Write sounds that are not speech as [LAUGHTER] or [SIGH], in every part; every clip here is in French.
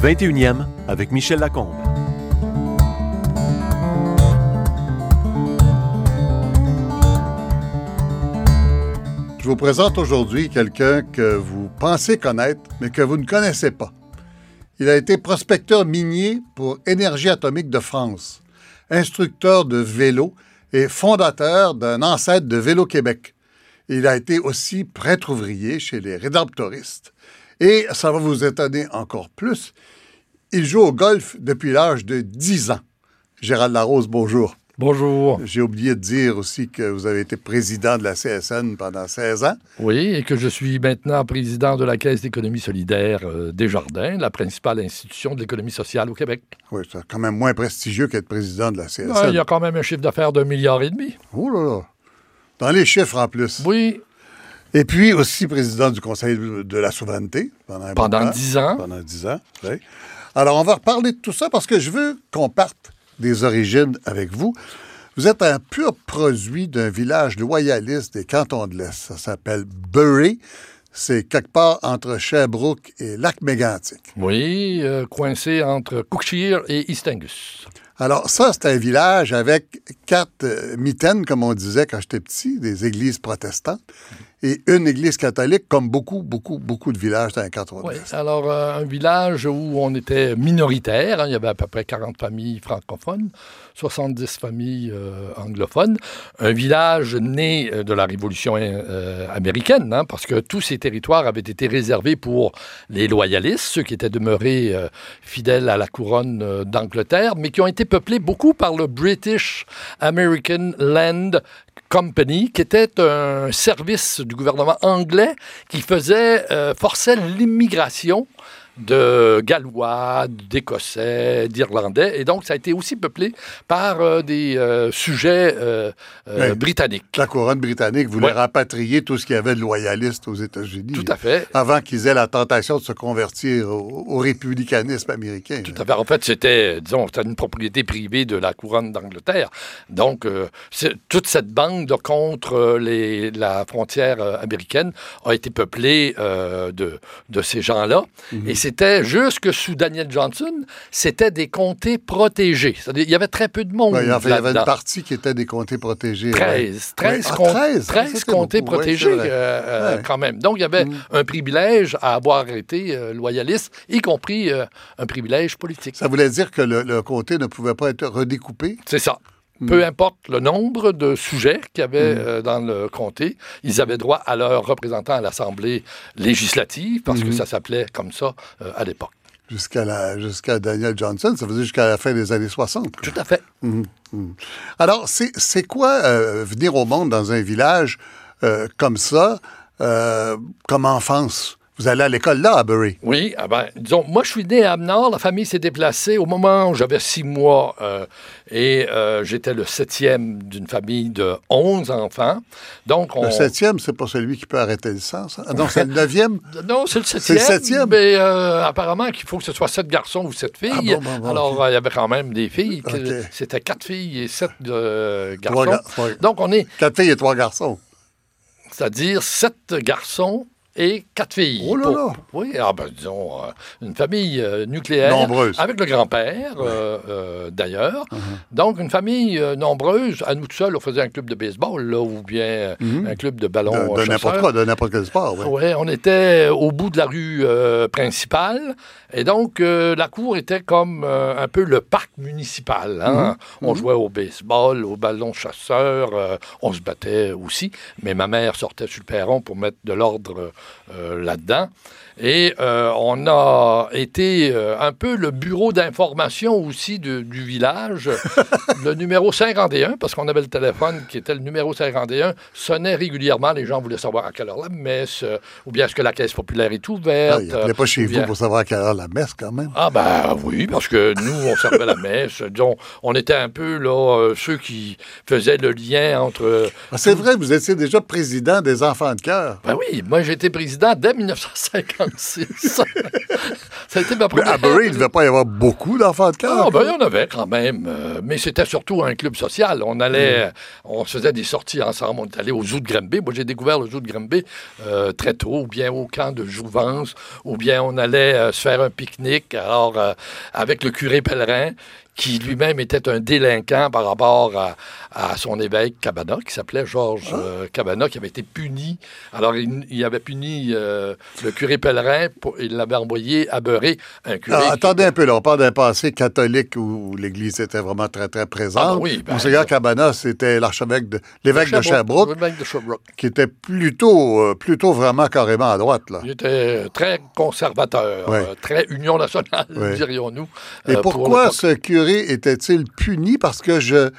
Le 21e avec Michel Lacombe. Je vous présente aujourd'hui quelqu'un que vous pensez connaître, mais que vous ne connaissez pas. Il a été prospecteur minier pour Énergie atomique de France, instructeur de vélo et fondateur d'un ancêtre de Vélo Québec. Il a été aussi prêtre ouvrier chez les Rédemptoristes. Et ça va vous étonner encore plus, il joue au golf depuis l'âge de 10 ans. Gérald Larose, bonjour. Bonjour. J'ai oublié de dire aussi que vous avez été président de la CSN pendant 16 ans. Oui, et que je suis maintenant président de la Caisse d'économie solidaire euh, des Jardins, la principale institution de l'économie sociale au Québec. Oui, c'est quand même moins prestigieux qu'être président de la CSN. Ouais, il y a quand même un chiffre d'affaires d'un milliard et demi. Oh là là. Dans les chiffres en plus. Oui, Et puis aussi président du Conseil de la souveraineté pendant un pendant. 10 ans. Pendant 10 ans. oui. Alors, on va reparler de tout ça parce que je veux qu'on parte des origines avec vous. Vous êtes un pur produit d'un village loyaliste des cantons de l'Est. Ça s'appelle Bury. C'est quelque part entre Sherbrooke et Lac-Mégantic. Oui, euh, coincé entre Cookshire et East Angus. Alors, ça, c'est un village avec quatre euh, mitaines, comme on disait quand j'étais petit, des églises protestantes, et une église catholique, comme beaucoup, beaucoup, beaucoup de villages dans les cantons de Oui, alors euh, un village où on était minoritaire, hein, il y avait à peu près 40 familles francophones, 70 familles euh, anglophones, un village né euh, de la Révolution américaine, hein, parce que tous ces territoires avaient été réservés pour les loyalistes, ceux qui étaient demeurés fidèles à la couronne d'Angleterre, mais qui ont été peuplés beaucoup par le British American Land Company, qui était un service du gouvernement anglais qui faisait, euh, forçait l'immigration de Gallois, d'Écossais, d'Irlandais. Et donc, ça a été aussi peuplé par euh, des euh, sujets euh, britanniques. La couronne britannique voulait Ouais. rapatrier tout ce qu'il y avait de loyalistes aux États-Unis. Tout à fait. Avant qu'ils aient la tentation de se convertir au, au républicanisme américain. Tout à fait. En fait, c'était, disons, c'était une propriété privée de la couronne d'Angleterre. Donc, toute cette bande contre euh, les, la frontière américaine a été peuplée de, de ces gens-là. Mhm. Et c'était, jusque sous Daniel Johnson, c'était des comtés protégés. Il y avait très peu de monde Ouais, il y avait il y avait une partie qui était des comtés protégés. 13, 13, Ouais. Ah, com- 13, 13 ça, c'est comtés beaucoup. Protégés euh, euh, Ouais. quand même. Donc, il y avait Mm. un privilège à avoir été euh, loyaliste, y compris euh, un privilège politique. Ça voulait dire que le, le comté ne pouvait pas être redécoupé? C'est ça. Peu importe le nombre de sujets qu'il y avait euh, dans le comté, ils avaient droit à leur représentant à l'Assemblée législative, parce que ça s'appelait comme ça euh, à l'époque. Jusqu'à la- jusqu'à Daniel Johnson, ça faisait jusqu'à la fin des années 60. quoi. Tout à fait. Mhm, mhm. Alors, c'est c'est quoi euh, venir au monde dans un village comme ça, comme enfance? Vous allez à l'école là, à Bury? Oui, ah ben, disons, moi je suis né à Amenard, la famille s'est déplacée au moment où j'avais six mois euh, et euh, j'étais le septième d'une famille de 11 enfants. Donc, on... Le septième, c'est pas celui qui peut arrêter le sang, ça? Ah non, c'est le neuvième? [LAUGHS] Non, c'est le C'est septième. le septième? Mais euh, apparemment qu'il faut que ce soit sept garçons ou sept filles. Ah bon, bon, bon, Alors, il y avait quand même des filles. C'était quatre filles et sept Trois garçons. ga- Donc, on est, Quatre filles et trois garçons. c'est-à-dire sept garçons et quatre filles. Oh là Pour- là! Oui, ah ben, disons, euh, une famille euh, nucléaire. Nombreuse. Avec le grand-père, euh, d'ailleurs. Uh-huh. Donc, une famille nombreuse. À nous tout seuls, on faisait un club de baseball, là, ou bien euh, un club de ballon Mm-hmm. De, de n'importe quoi, de n'importe quel sport, oui. Oui, on était au bout de la rue principale. Et donc, la cour était comme un peu le parc municipal. hein. On jouait au baseball, au ballon chasseur. euh, on se battait aussi. Mais ma mère sortait sur le perron pour mettre de l'ordre là-dedans. Et euh, on a été euh, un peu le bureau d'information aussi de- du village. [LAUGHS] le numéro 51, parce qu'on avait le téléphone qui était le numéro 51, sonnait régulièrement. Les gens voulaient savoir à quelle heure la messe, euh, ou bien est-ce que la caisse populaire est Ah, ouverte. il n'appelait pas chez ou vous pour savoir à quelle heure la messe, quand même. ah ben oui, parce que nous, on servait la messe. [LAUGHS] Disons, on était un peu là, ceux qui faisaient le lien entre... Ah, c'est vrai, vous étiez déjà président des enfants de cœur. Ben oui, moi été président dès [LAUGHS] 1956. ça a été ma Mais première... à Bury, il ne devait pas y avoir beaucoup d'enfants de cœur. Ah, ben, il y en avait quand même. euh, mais c'était surtout un club social. On allait, on se faisait des sorties ensemble. On est allé au zoo de Granby. Moi, j'ai découvert le zoo de Granby euh, très tôt, ou bien au camp de Jouvence, ou bien on allait euh, se faire un pique-nique. Alors, euh, avec le curé pèlerin, qui lui-même était un délinquant par rapport à, à son évêque Cabana, qui s'appelait Georges euh, Cabana, qui avait été puni. Alors, il, il avait puni euh, le curé pèlerin, pour, il l'avait envoyé à beurrer un curé. Alors, Ah, attendez un peu, là, on parle d'un passé catholique où l'Église était vraiment très, très présente. Ah, ben oui, ben, Monseigneur Cabana, c'était l'archevêque de l'évêque de Sherbrooke, de qui était plutôt, euh, plutôt vraiment carrément à droite, là. Il était très conservateur, euh, très Union nationale, [LAUGHS] dirions-nous. Et euh, pour pourquoi l'époque. ce curé était-il puni? Parce que je.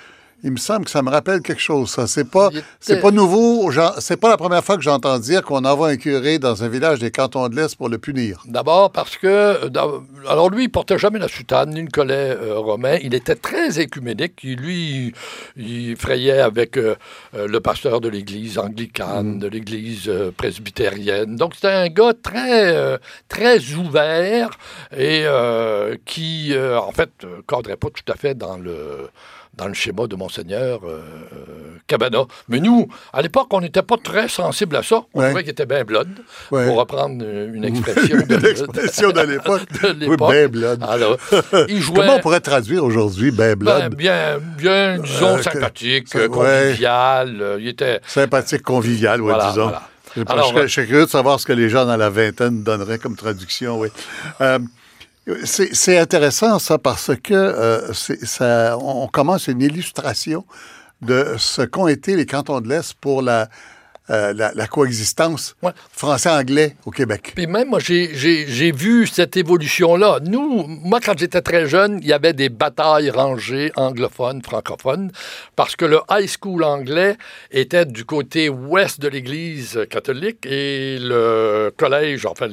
Il me semble que ça me rappelle quelque chose. Ça, c'est pas, c'est pas nouveau. C'est pas la première fois que j'entends dire qu'on envoie un curé dans un village des cantons de l'Est pour le punir. D'abord parce que, euh, alors lui, il portait jamais la soutane ni le collet euh, romain. Il était très écuménique. Il, lui, il frayait avec euh, le pasteur de l'église anglicane, de l'église euh, presbytérienne. Donc c'était un gars très, très ouvert et qui, en fait, cadrait pas tout à fait dans le dans le schéma de Monseigneur euh, Cabana. Mais nous, à l'époque, on n'était pas très sensible à ça. On Ouais. trouvait qu'il était bien Ouais. pour reprendre une expression [LAUGHS] de, de l'époque. [LAUGHS] Oui, ben blood. Alors, il [LAUGHS] jouait Comment on pourrait traduire aujourd'hui ben ben, blood? bien, bien, disons, Euh, que- sympathique, ouais. convivial. euh, il était... Sympathique, convivial, oui, Voilà, disons. voilà. Alors, je serais- je serais curieux de savoir ce que les gens dans la vingtaine donneraient comme traduction, oui. Euh, c'est intéressant, ça, parce que euh, ça, on commence une illustration de ce qu'ont été les cantons de l'Est pour la, euh, la, la coexistence Ouais. français-anglais au Québec. Puis même, moi, j'ai- j'ai j'ai vu cette évolution-là. Nous, moi, quand j'étais très jeune, il y avait des batailles rangées anglophones, francophones, parce que le high school anglais était du côté ouest de l'Église catholique et le collège, enfin,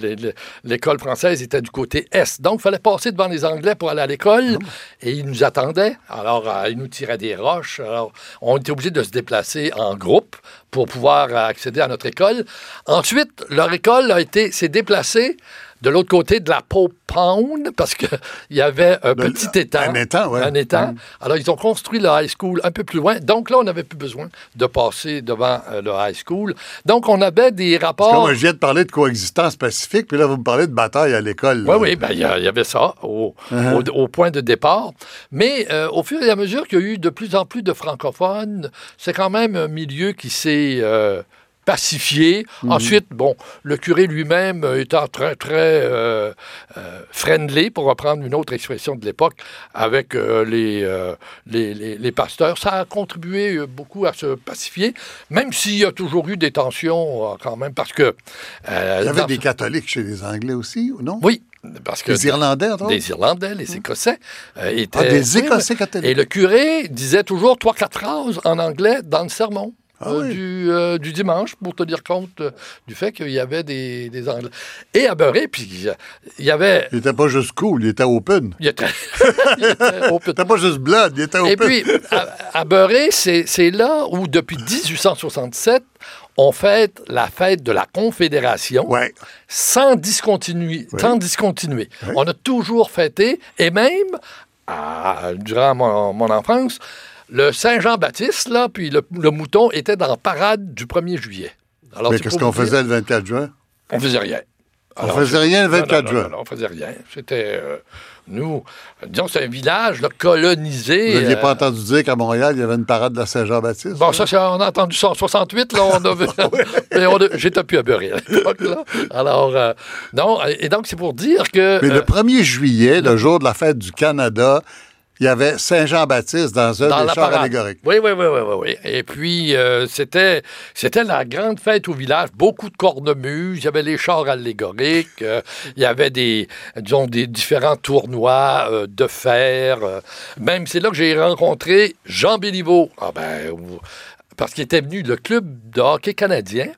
l'école française était du côté est. Donc, il fallait passer devant les Anglais pour aller à l'école et ils nous attendaient. Alors, euh, ils nous tiraient des roches. Alors, on était obligés de se déplacer en groupe pour pouvoir accéder à notre école. Ensuite, leur école a été, s'est déplacée de l'autre côté de la Pope Pound parce qu'il [LAUGHS] y avait un petit étang. un étang, ouais. Un étang. Mm. Alors, ils ont construit le high school un peu plus loin. Donc là, on n'avait plus besoin de passer devant euh, le high school. Donc, on avait des rapports... Comme je viens de parler de coexistence pacifique, puis là, vous me parlez de bataille à l'école. Oui, oui, ben, il y, avait ça au, Uh-huh. au- au point de départ. Mais euh, au fur et à mesure qu'il y a eu de plus en plus de francophones, c'est quand même un milieu qui s'est euh, pacifié. Mhm. Ensuite, bon, le curé lui-même étant très, très euh, euh, friendly, pour reprendre une autre expression de l'époque, avec euh, les, les, les- les pasteurs, ça a contribué beaucoup à se pacifier, même s'il y a toujours eu des tensions quand même, parce que... Il y avait dans des catholiques chez les Anglais aussi, ou non? Oui, parce que... Les Irlandais, autres? Les Irlandais, les Écossais euh, étaient. Ah, des Écossais catholiques. Et le curé disait toujours trois, quatre phrases en anglais dans le sermon. Ah euh, oui. du, euh, du dimanche pour te dire compte euh, du fait qu'il y avait des, des Anglais. Et à Beurré, puis il y avait. Il n'était pas juste cool, il était open. Il était, [LAUGHS] il était open. Il n'était pas juste blood, il était open. Et puis, à, à Beurré, c'est là où, depuis 1867, on fête la fête de la Confédération Ouais. sans discontinuer. Sans discontinuer. On a toujours fêté, et même, à- durant mon, mon enfance, le Saint-Jean-Baptiste, là, puis le, le mouton était dans la parade du 1er juillet. Alors, Mais qu'est-ce qu'on dire, faisait le 24 juin? On faisait rien. On faisait rien le non, non, 24 non, juin. non, on faisait rien. C'était, euh, nous, disons, c'est un village là, colonisé. Vous n'aviez euh, pas entendu dire qu'à Montréal, il y avait une parade de la Saint-Jean-Baptiste? Bon, ça, c'est- on a entendu ça en 68, là, on avait... [LAUGHS] mais on a- J'étais plus à beurrer à l'époque. Alors, euh, non, et donc, c'est pour dire que... Mais euh, le 1er juillet, le jour de la fête du Canada, il y avait Saint-Jean-Baptiste dans un dans des chars allégoriques. Oui, oui, oui, oui, oui. Et puis, euh, c'était, c'était la grande fête au village. Beaucoup de cornemuses. Il y avait les chars allégoriques. euh, il y avait des, disons, des différents tournois euh, de fer. même, c'est là que j'ai rencontré Jean Béliveau. Ah ben, parce qu'il était venu le club de hockey canadien.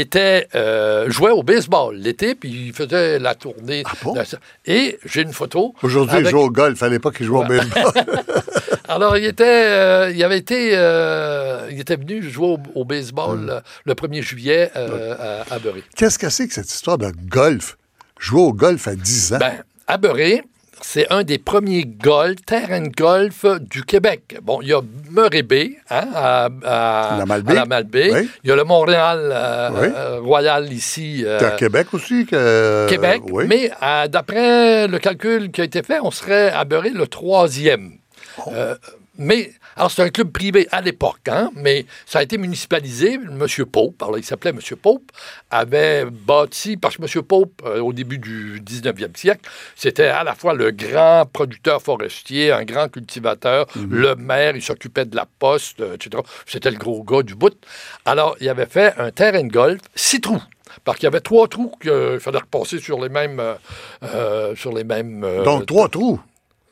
Était euh, jouait au baseball l'été, puis il faisait la tournée. Ah bon? de ça. Et j'ai une photo. Aujourd'hui, il joue au golf. À l'époque, il jouait au baseball. [LAUGHS] [LAUGHS] Alors, il était, euh, il avait été, euh, il était venu jouer au, au baseball Hmm. le 1er juillet à, à Beurré. Qu'est-ce que c'est que cette histoire de golf? Jouer au golf à 10 ans? Ben, à Beurré, c'est un des premiers golf, terrains de golf du Québec. Bon, il y a Murray Bay, hein, à, à- La Malbaie. à la Malbaie. Oui. Il y a le Montréal euh, Oui. euh, Royal ici. euh, à Québec aussi? Que... Québec. oui. Mais euh, d'après le calcul qui a été fait, on serait à Beurré le troisième. Oh. Euh, mais, alors c'est un club privé à l'époque, hein, mais ça a été municipalisé. M. Pope, alors il s'appelait M. Pope, avait bâti, parce que M. Pope, euh, au début du 19e siècle, c'était à la fois le grand producteur forestier, un grand cultivateur, Mhm. le maire, il s'occupait de la poste, euh, etc. C'était le gros gars du bout. Alors, il avait fait un terrain de golf, six trous. Parce qu'il y avait trois trous qu'il fallait repasser sur les mêmes. euh, euh, sur les mêmes euh, Donc, trois trous.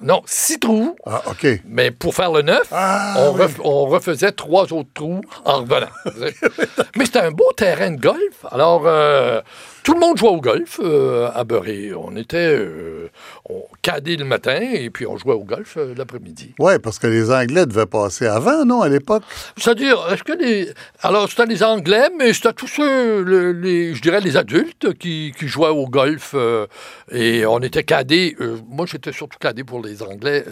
Non, six trous. Ah, OK. Mais pour faire le neuf, Ah, on, oui. ref- on refaisait trois autres trous en revenant. [LAUGHS] Mais c'était un beau terrain de golf. Alors, euh, tout le monde jouait au golf euh, à Beurré. On était euh, on cadait le matin et puis on jouait au golf euh, l'après-midi. Oui, parce que les Anglais devaient passer avant, non, à l'époque? C'est-à-dire, est-ce que les. Alors, c'était les Anglais, mais c'était tous ceux, le- les, je dirais, les adultes qui, qui jouaient au golf. euh, et on était cadés. moi, j'étais surtout cadé pour les Anglais,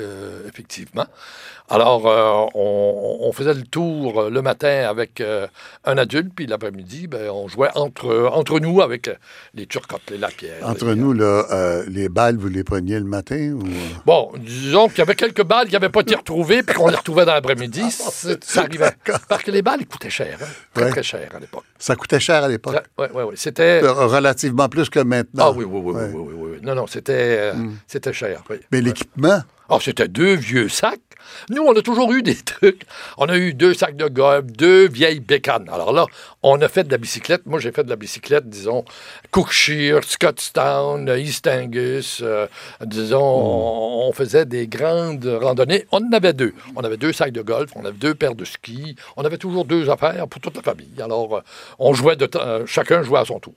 effectivement. Alors, euh, on, on faisait le tour le matin avec euh, un adulte, puis l'après-midi, ben, on jouait entre, entre nous avec les Turcottes, les Lapierre. Entre les- nous, là, euh, les balles, vous les preniez le matin? Ou... Bon, disons qu'il y avait quelques balles qui n'avaient pas été retrouvées, puis qu'on les retrouvait dans l'après-midi. C'est- Ça arrivait. Parce que les balles, ils coûtaient cher. hein. Très, Ouais. très cher à l'époque. Ça coûtait cher à l'époque. Oui, oui, oui. C'était. Relativement plus que maintenant. Ah oui, oui, oui, Ouais. Oui, oui, oui, oui. Non, non, c'était, euh, c'était cher. Mais l'équipement, Ah, c'était deux vieux sacs. Nous, on a toujours eu [LAUGHS] des trucs. On a eu deux sacs de golf, deux vieilles bécanes. Alors là, on a fait de la bicyclette. Moi, j'ai fait de la bicyclette, disons, Cookshire, Scottstown, East Angus. euh, disons, on, on faisait des grandes randonnées. On en avait deux. On avait deux sacs de golf, on avait deux paires de skis. On avait toujours deux affaires pour toute la famille. Alors, euh, on jouait de temps- euh, chacun jouait à son tour.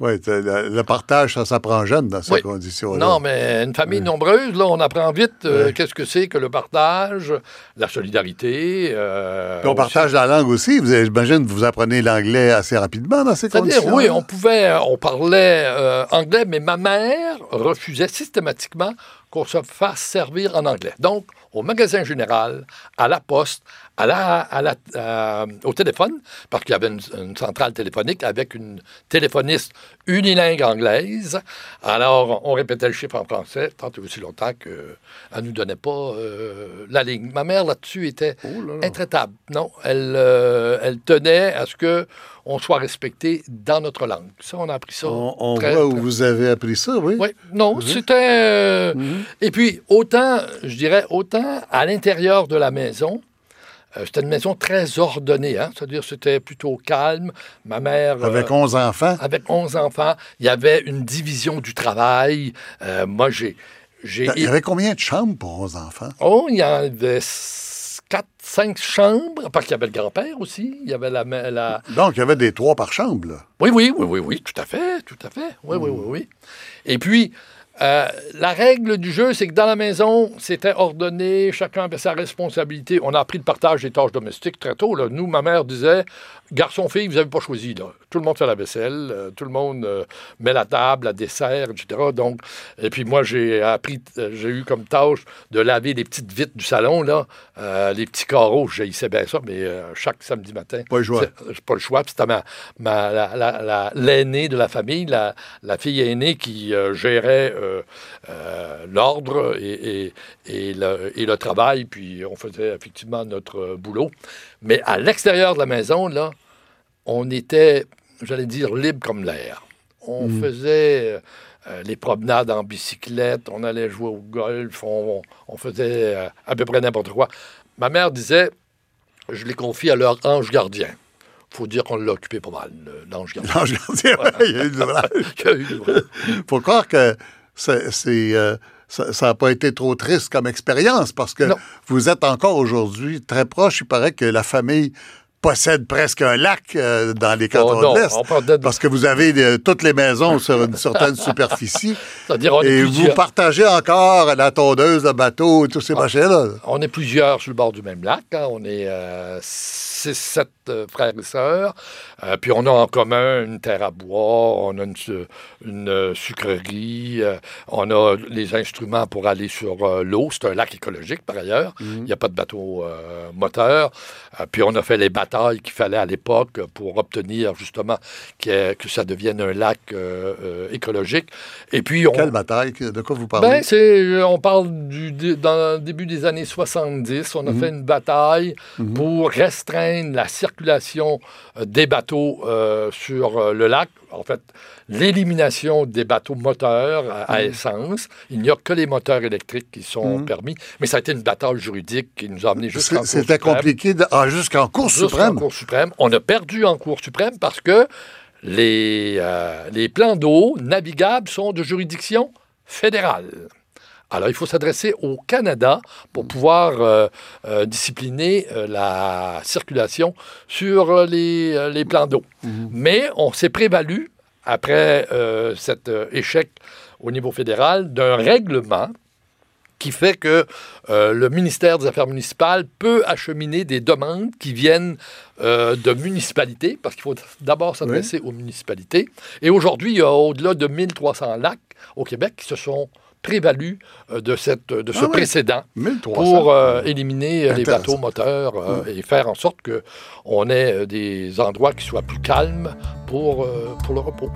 Oui, le, le partage, ça s'apprend jeune dans ces Oui. conditions-là. Non, mais une famille nombreuse, là, on apprend vite euh, qu'est-ce que c'est que le partage, la solidarité. euh, Puis on partage la langue aussi. Vous, J'imagine que vous apprenez l'anglais assez rapidement dans ces conditions. oui, on pouvait, on parlait euh, anglais, mais ma mère refusait systématiquement qu'on se fasse servir en anglais. Donc, au magasin général, à la poste, à la, à la- euh, au téléphone, parce qu'il y avait une, une centrale téléphonique avec une téléphoniste unilingue anglaise. Alors, on répétait le chiffre en français, tant et aussi longtemps qu'elle ne nous donnait pas euh, la ligne. Ma mère, là-dessus, était Oh là là. intraitable. Non, elle, euh, elle tenait à ce que on soit respecté dans notre langue. Ça, on a appris ça. On, on très, voit où très- vous avez appris ça, oui. oui, non, c'était. euh, Et puis, autant, je dirais, autant à l'intérieur de la maison, euh, c'était une maison très ordonnée, hein, c'est-à-dire c'était plutôt calme. Ma mère. Avec euh, 11 enfants? avec 11 enfants, il y avait une division du travail. Moi, j'ai. j'ai Il y avait combien de chambres pour 11 enfants? Oh, il y en avait 4, 5 chambres, parce qu'il y avait le grand-père aussi. Il y avait la, Donc, il y avait des trois par chambre, là. Oui, oui, oui, oui, oui, tout à fait, tout à fait. Oui, oui, oui, oui. Et puis, euh, la règle du jeu, c'est que dans la maison, c'était ordonné, chacun avait sa responsabilité. On a appris le partage des tâches domestiques très tôt. Là. Nous, ma mère disait, garçon-fille, vous n'avez pas choisi. Là. Tout le monde fait la vaisselle, euh, tout le monde euh, met la table, la dessert, etc. Donc, et puis moi, j'ai appris, euh, j'ai eu comme tâche de laver les petites vitres du salon, là, les petits carreaux. J'haïssais bien ça, mais chaque samedi matin. Pas le choix. c'est- pas le choix. Puis C'était ma, ma- la- la- la- l'aînée de la famille, la, la fille aînée qui gérait l'ordre et, et- et le, et le travail. Puis on faisait effectivement notre boulot. Mais à l'extérieur de la maison, là, on était, j'allais dire, libre comme l'air. On faisait euh, les promenades en bicyclette, on allait jouer au golf, on, on faisait euh, à peu près n'importe quoi. Ma mère disait, je les confie à leur ange gardien. faut dire qu'on l'a occupé pas mal, l'ange gardien. L'ange gardien, ouais, il y a eu du [LAUGHS] vrai. Faut croire que c'est, euh, ça n'a pas été trop triste comme expérience parce que Non. vous êtes encore aujourd'hui très proche. Il paraît que la famille possède presque un lac euh, dans les cantons Oh, non, de l'Est. de- Parce que vous avez euh, toutes les maisons sur une certaine [LAUGHS] superficie. C'est-à-dire, on est Et vous plusieurs. partagez encore la tondeuse, le bateau et tous Ah. ces machins-là. On est plusieurs sur le bord du même lac. hein. On est euh, six, sept euh, frères et sœurs. Euh, puis on a en commun une terre à bois, on a une, une, euh, sucrerie, euh, on a les instruments pour aller sur euh, l'eau. C'est un lac écologique par ailleurs. Il n'y a pas de bateau moteur. Puis on a fait les batailles qu'il fallait à l'époque pour obtenir justement que, que ça devienne un lac écologique. Et puis on, Quelle bataille? De quoi vous parlez? ben, on parle du, dans le début des années 70. On a fait une bataille pour restreindre la circulation euh, des bateaux euh, sur euh, le lac. En fait, l'élimination des bateaux moteurs à, à essence. Il n'y a que les moteurs électriques qui sont permis. Mais ça a été une bataille juridique qui nous a amené jusqu'en Cour C'est- C'était suprême. compliqué. Ah, jusqu'en Cour Jusqu'en suprême. Cour suprême. On a perdu en Cour suprême parce que les, euh, les plans d'eau navigables sont de juridiction fédérale. Alors, il faut s'adresser au Canada pour pouvoir euh, euh, discipliner euh, la circulation sur les, les plans d'eau. Mais on s'est prévalu, après cet échec au niveau fédéral, d'un règlement qui fait que euh, le ministère des Affaires municipales peut acheminer des demandes qui viennent euh, de municipalités, parce qu'il faut d'abord s'adresser aux municipalités. Et aujourd'hui, il y a au-delà de 1300 lacs au Québec qui se sont prévalus euh, de, cette, de ce Ah oui. précédent 1300. pour euh, éliminer euh, les bateaux moteurs euh, et faire en sorte qu'on ait des endroits qui soient plus calmes pour, euh, pour le repos.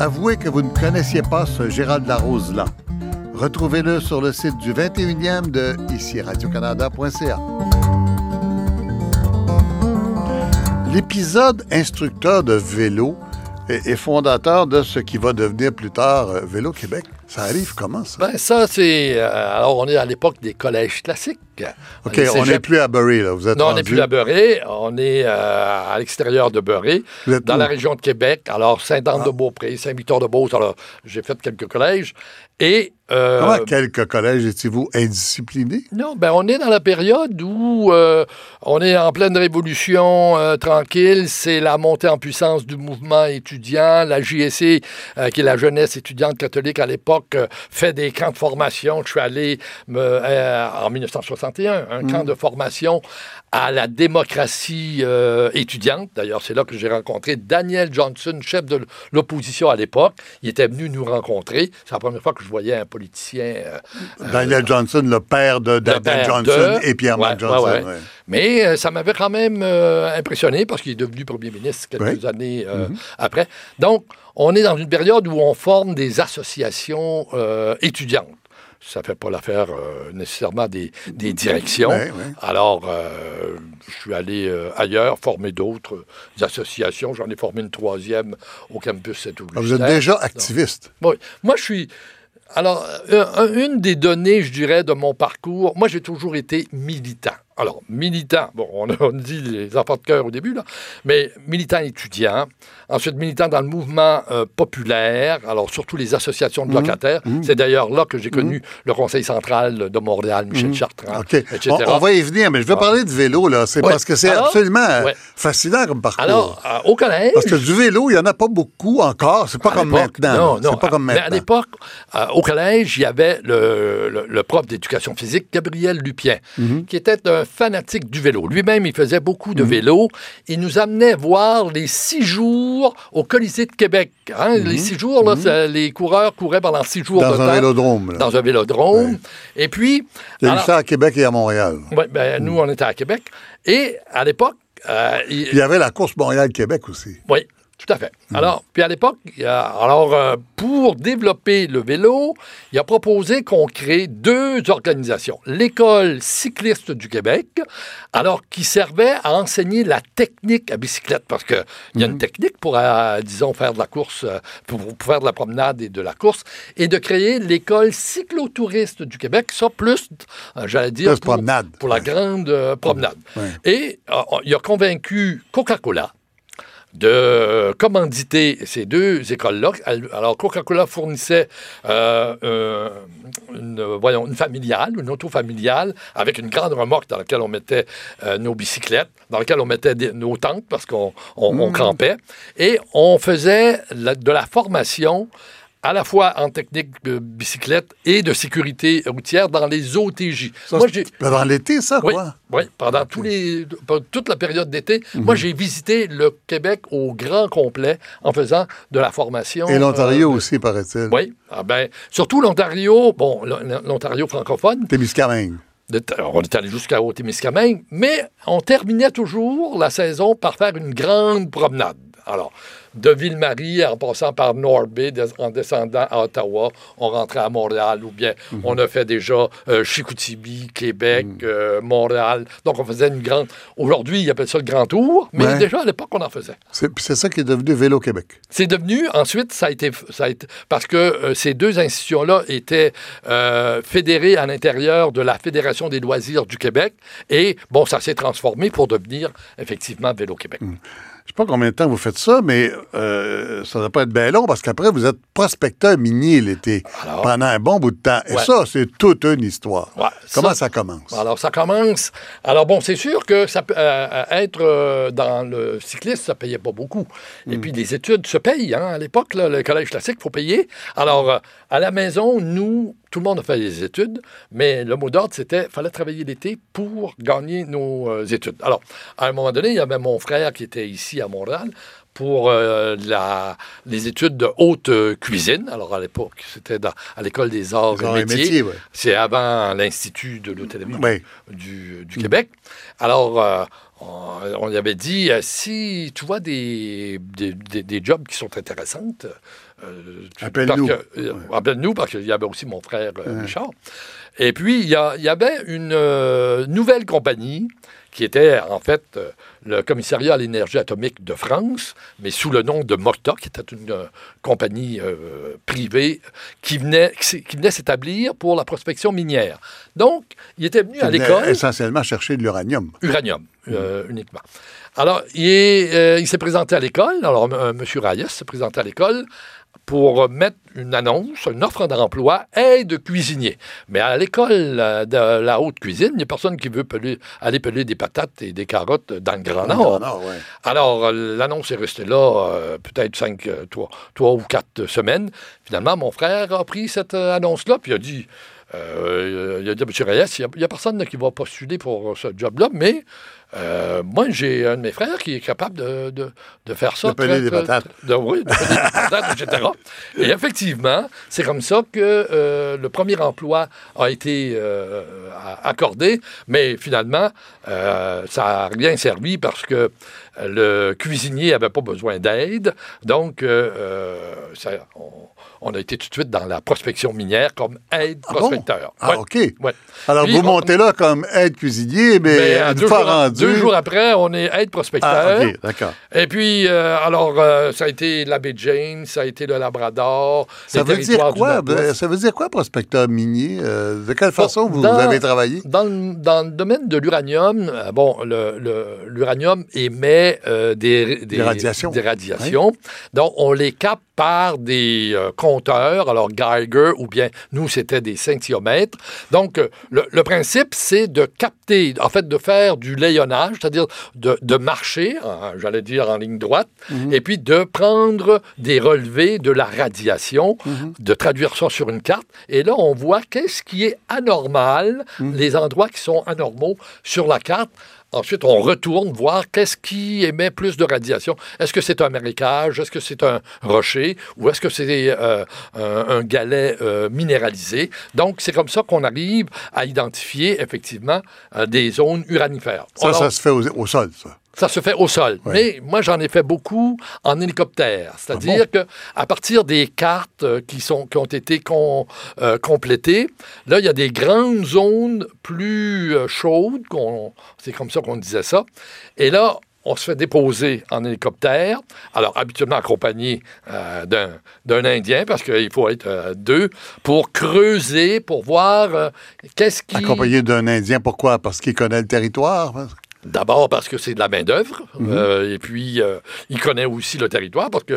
Avouez que vous ne connaissiez pas ce Gérald Larose-là. Retrouvez-le sur le site du 21e de ici radiocanada.ca. L'épisode instructeur de vélo est fondateur de ce qui va devenir plus tard euh, Vélo Québec. Ça arrive comment, ça? Ben, ça, c'est. euh, alors, on est à l'époque des collèges classiques. OK, Les on n'est plus à Bury, là. Vous êtes Non, on n'est plus à Beurré, on est euh, à l'extérieur de êtes dans où? la région de Québec. Alors, Ah. Saint-Anne-de-Beaupré, Saint-Victor-de-Beauce. Alors, j'ai fait quelques collèges. Et. euh, Comment quelques collèges étiez-vous indisciplinés? non, ben on est dans la période où euh, on est en pleine révolution tranquille. C'est la montée en puissance du mouvement étudiant. La JSC, euh, qui est la jeunesse étudiante catholique à l'époque, fait des camps de formation. Je suis allé me- en 1961, un camp de formation à la démocratie euh, étudiante. D'ailleurs, c'est là que j'ai rencontré Daniel Johnson, chef de l'opposition à l'époque. Il était venu nous rencontrer. C'est la première fois que je voyais un politicien euh, Daniel Johnson, le père de Daniel Johnson de- et Pierre Ouais, Johnson. ouais, ouais. ouais. Mais euh, ça m'avait quand même euh, impressionné parce qu'il est devenu premier ministre quelques. Mm-hmm. années euh, après. Donc, on est dans une période où on forme des associations euh, étudiantes. Ça ne fait pas l'affaire euh, nécessairement des, des directions. Ouais, ouais. Alors, euh, je suis allé euh, ailleurs former d'autres associations. J'en ai formé une troisième au campus Saint-Augustin. Ah, Vous êtes déjà activiste. Oui. Moi, je suis. Alors, un- une des données, je dirais, de mon parcours, moi, j'ai toujours été militant. Alors, militant, bon, on a [LAUGHS] on dit les enfants de cœur au début, là, mais militant étudiant, ensuite militant dans le mouvement euh, populaire, alors surtout les associations de Mmh. locataires. C'est d'ailleurs là que j'ai connu le Conseil central de Montréal, Michel Chartrand, Mmh. Etc. On, on va y venir, mais je veux parler de vélo, là. C'est Ouais. parce que c'est absolument ouais. fascinant comme parcours. Alors, euh, au collège, parce que du vélo, il n'y en a pas beaucoup encore. C'est pas À comme maintenant. Non, non. Pas comme Mais à maintenant. l'époque, euh, au collège, il y avait le, le- le prof d'éducation physique, Gabriel Lupien, qui était un fanatique du vélo. Lui-même, il faisait beaucoup de vélo. Il nous amenait voir les six jours au Colisée de Québec. hein. Les six jours, là, ça- les coureurs couraient pendant six jours Mhm. Dans de un temps vélodrome. là. Dans un vélodrome. Ouais. Et puis... Il y a eu ça à Québec et à Montréal. Ouais, ben, nous, on était à Québec. Et à l'époque... euh, il- Il y avait la course Montréal-Québec aussi. oui, tout à fait. Alors, puis à l'époque, alors euh, pour développer le vélo, il a proposé qu'on crée deux organisations. L'école cycliste du Québec, alors qui servait à enseigner la technique à bicyclette, parce qu'il y a une technique pour, euh, disons, faire de la course, euh, pour, pour faire de la promenade et de la course, et de créer l'école cyclotouriste du Québec, ça plus, euh, j'allais dire, pour la grande promenade. Et il a convaincu Coca-Cola de commanditer ces deux écoles-là. Alors, Coca-Cola fournissait euh, euh, une, voyons, une familiale, une auto familiale, avec une grande remorque dans laquelle on mettait euh, nos bicyclettes, dans laquelle on mettait nos tentes parce qu'on on, mmh. campait. Et on faisait de la formation à la fois en technique de bicyclette et de sécurité routière dans les OTJ. Moi, pendant l'été, ça, quoi? Oui, pendant, tous les, toute la période d'été. Mhm. Moi, j'ai visité le Québec au grand complet en faisant de la formation. Et l'Ontario euh, aussi, paraît-il. Oui, ah ben, surtout l'Ontario, bon, l'Ontario francophone. Témiscamingue. On est allé jusqu'à Témiscamingue, mais on terminait toujours la saison par faire une grande promenade. Alors, de Ville-Marie en passant par Norby, en descendant à Ottawa, on rentrait à Montréal ou bien mhm. on a fait déjà euh, Chicoutimi, Québec, mhm. euh, Montréal. Donc on faisait une grande. Aujourd'hui, ils appellent ça le Grand Tour, mais déjà à l'époque, on en faisait. C'est ça qui est devenu Vélo Québec. C'est devenu, ensuite, ça a été. Ça a été parce que euh, ces deux institutions-là étaient fédérées à l'intérieur de la Fédération des loisirs du Québec et, bon, ça s'est transformé pour devenir effectivement Vélo Québec. Mhm. Je sais pas combien de temps vous faites ça, mais euh, ça ne va pas être bien long parce qu'après, vous êtes prospecteur minier l'été pendant un bon bout de temps. Et ça, c'est toute une histoire. Comment ça, commence? Alors, ça commence. Alors, bon, c'est sûr que ça peut euh, être euh, dans le cycliste, ça payait pas beaucoup. Et hmm. puis, les études se payent. Hein, à l'époque, le collège classique, il faut payer. Alors, à la maison, nous, tout le monde a fait des études, mais le mot d'ordre, c'était fallait travailler l'été pour gagner nos euh, études. Alors, à un moment donné, il y avait mon frère qui était ici à Montréal pour euh, la, les études de haute euh, cuisine. Alors, à l'époque, c'était à l'École des arts, et métiers. C'est avant l'Institut de l'hôtellerie du, du, Québec. Alors, on, lui avait dit, si tu vois des, des, des, jobs qui sont intéressantes, Appelle-nous. Euh, appelle-nous, parce qu'il y avait aussi mon frère euh, Richard. Et puis, il y, avait une nouvelle compagnie qui était en fait le commissariat à l'énergie atomique de France, mais sous le nom de Mocta, qui était une compagnie privée qui venait, qui venait s'établir pour la prospection minière. Donc, il était venu à l'école. Essentiellement chercher de l'uranium. Uranium, uniquement. Alors, il, s'est présenté à l'école. Alors, M. Reyes s'est présenté à l'école pour mettre une annonce, une offre d'emploi, aide cuisinier. Mais à l'école euh, de la haute cuisine, il n'y a personne qui veut aller peler des patates et des carottes dans le Grand Nord. Alors, euh, l'annonce est restée là euh, peut-être cinq, trois, ou quatre semaines. Finalement, mon frère a pris cette annonce-là, puis il a dit... il a dit, M. Reyes, il n'y a, personne qui va postuler pour ce job-là, mais euh, moi, j'ai un de mes frères qui est capable de, de, faire ça. De peler des patates. oui, de peler des [LAUGHS] patates, etc. Et effectivement, c'est comme ça que euh, le premier emploi a été euh, accordé, mais finalement, ça n'a rien servi parce que le cuisinier n'avait pas besoin d'aide. Donc, ça, on, a été tout de suite dans la prospection minière comme aide ah prospecteur. Ah, OK. Alors, vous montez là comme aide cuisinier, mais, une fois rendu deux jours après, on est aide prospecteur. Ah, d'accord. Et puis, euh, alors, euh, ça a été la baie Jane, ça a été le Labrador. Ça veut dire quoi? Ben, ça veut dire quoi, prospecteur minier? Euh, de quelle façon vous, avez travaillé? Dans, dans, le domaine de l'uranium, bon, l'uranium émet des, des, radiations. Des radiations. Donc, on les capte par des alors Geiger, ou bien nous, c'était des scintiomètres. Donc, le, le principe, c'est de capter, en fait, de faire du layonnage c'est-à-dire de, marcher, j'allais dire en ligne droite, mhm. et puis de prendre des relevés de la radiation, mhm. de traduire ça sur une carte. Et là, on voit qu'est-ce qui est anormal, mhm. les endroits qui sont anormaux sur la carte. Ensuite, on retourne voir qu'est-ce qui émet plus de radiation. Est-ce que c'est un marécage? Est-ce que c'est un rocher? Ou est-ce que c'est euh, un, galet euh, minéralisé? Donc, c'est comme ça qu'on arrive à identifier effectivement euh, des zones uranifères. Ça, ça se fait au sol, ça. Ça se fait au sol. Mais moi, j'en ai fait beaucoup en hélicoptère. C'est-à-dire qu'à partir des cartes euh, qui, sont, qui ont été euh, complétées, là, il y a des grandes zones plus euh, chaudes. C'est comme ça qu'on disait ça. Et là, on se fait déposer en hélicoptère, alors habituellement accompagné d'un Indien, parce qu'il faut être deux, pour creuser, pour voir qu'est-ce qui... Accompagné d'un Indien, pourquoi? Parce qu'il connaît le territoire? D'abord parce que c'est de la main-d'œuvre, euh, et puis euh, il connaît aussi le territoire, parce que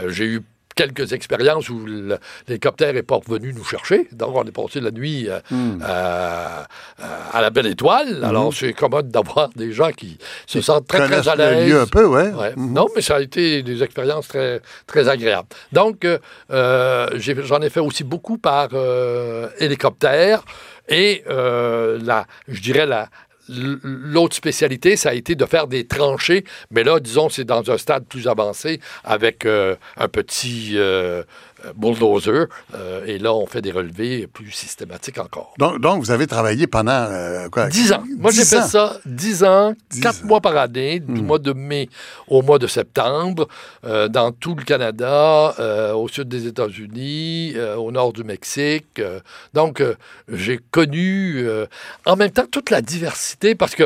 euh, j'ai eu quelques expériences où l'hélicoptère n'est pas revenu nous chercher. Donc, on est passé la nuit euh, Hmm. euh, à la Belle Étoile. Alors, c'est commode d'avoir des gens qui se sentent très, très à l'aise. lieu un peu, ouais. Ouais. Mhm. Non, mais ça a été des expériences très, très agréables. Donc, euh, j'en ai fait aussi beaucoup par hélicoptère. Et euh, la, je dirais la. L'autre spécialité, ça a été de faire des tranchées, mais là, disons, c'est dans un stade plus avancé avec euh, un petit euh, bulldozer. euh, et là, on fait des relevés plus systématiques encore. Donc, donc, vous avez travaillé pendant euh, quoi? 10 ans. Moi, j'ai 10 fait ça 10 ans, 10 4 ans. mois par année, du mois de mai au mois de septembre, euh, dans tout le Canada, euh, au sud des États-Unis, euh, au nord du Mexique. euh. donc, euh, j'ai connu euh, en même temps toute la diversité parce que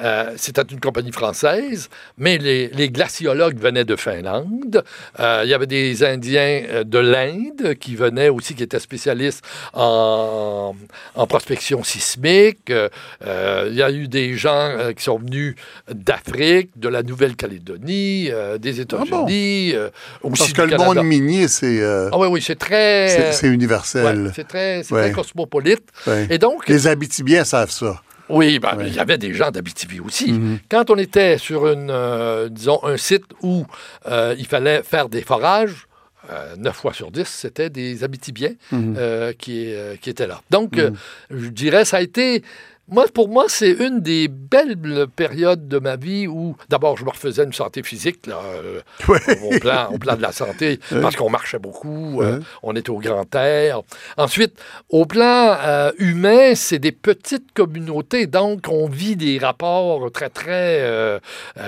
euh, c'était une compagnie française, mais les, les glaciologues venaient de Finlande. Euh, il y avait des Indiens euh, de l'Inde qui venaient aussi, qui étaient spécialistes en, en prospection sismique. Euh, euh, il y a eu des gens euh, qui sont venus d'Afrique, de la Nouvelle-Calédonie, euh, des États-Unis, euh, aussi Parce que le monde minier, c'est euh, Ah oui, oui, c'est très... c'est- ouais, universel. c'est très, c'est Ouais. très cosmopolite. Ouais. Et donc, Les Abitibiens savent ça. oui, ben, il y avait des gens d'Abitibi aussi. Mhm. Quand on était sur une, euh, disons, un site où euh, il fallait faire des forages, euh, 9 fois sur 10, c'était des Abitibiens Mhm. euh, qui, euh, qui étaient là. Donc, euh, je dirais, ça a été... Moi, pour moi, c'est une des belles périodes de ma vie où, d'abord, je me refaisais une santé physique, là, euh, Ouais. au, plan, au plan de la santé, [LAUGHS] parce qu'on marchait beaucoup, euh, on était au grand air. Ensuite, au plan euh, humain, c'est des petites communautés, donc on vit des rapports très, très,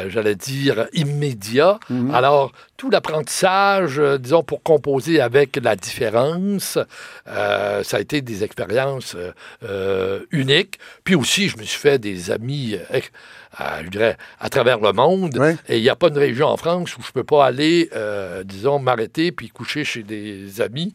j'allais dire, immédiats. Mhm. Alors, tout l'apprentissage, euh, disons, pour composer avec la différence, euh, ça a été des expériences euh, uniques. Puis aussi, je me suis fait des amis, je dirais, à travers le monde. Et il n'y a pas une région en France où je ne peux pas aller, euh, disons, m'arrêter puis coucher chez des amis.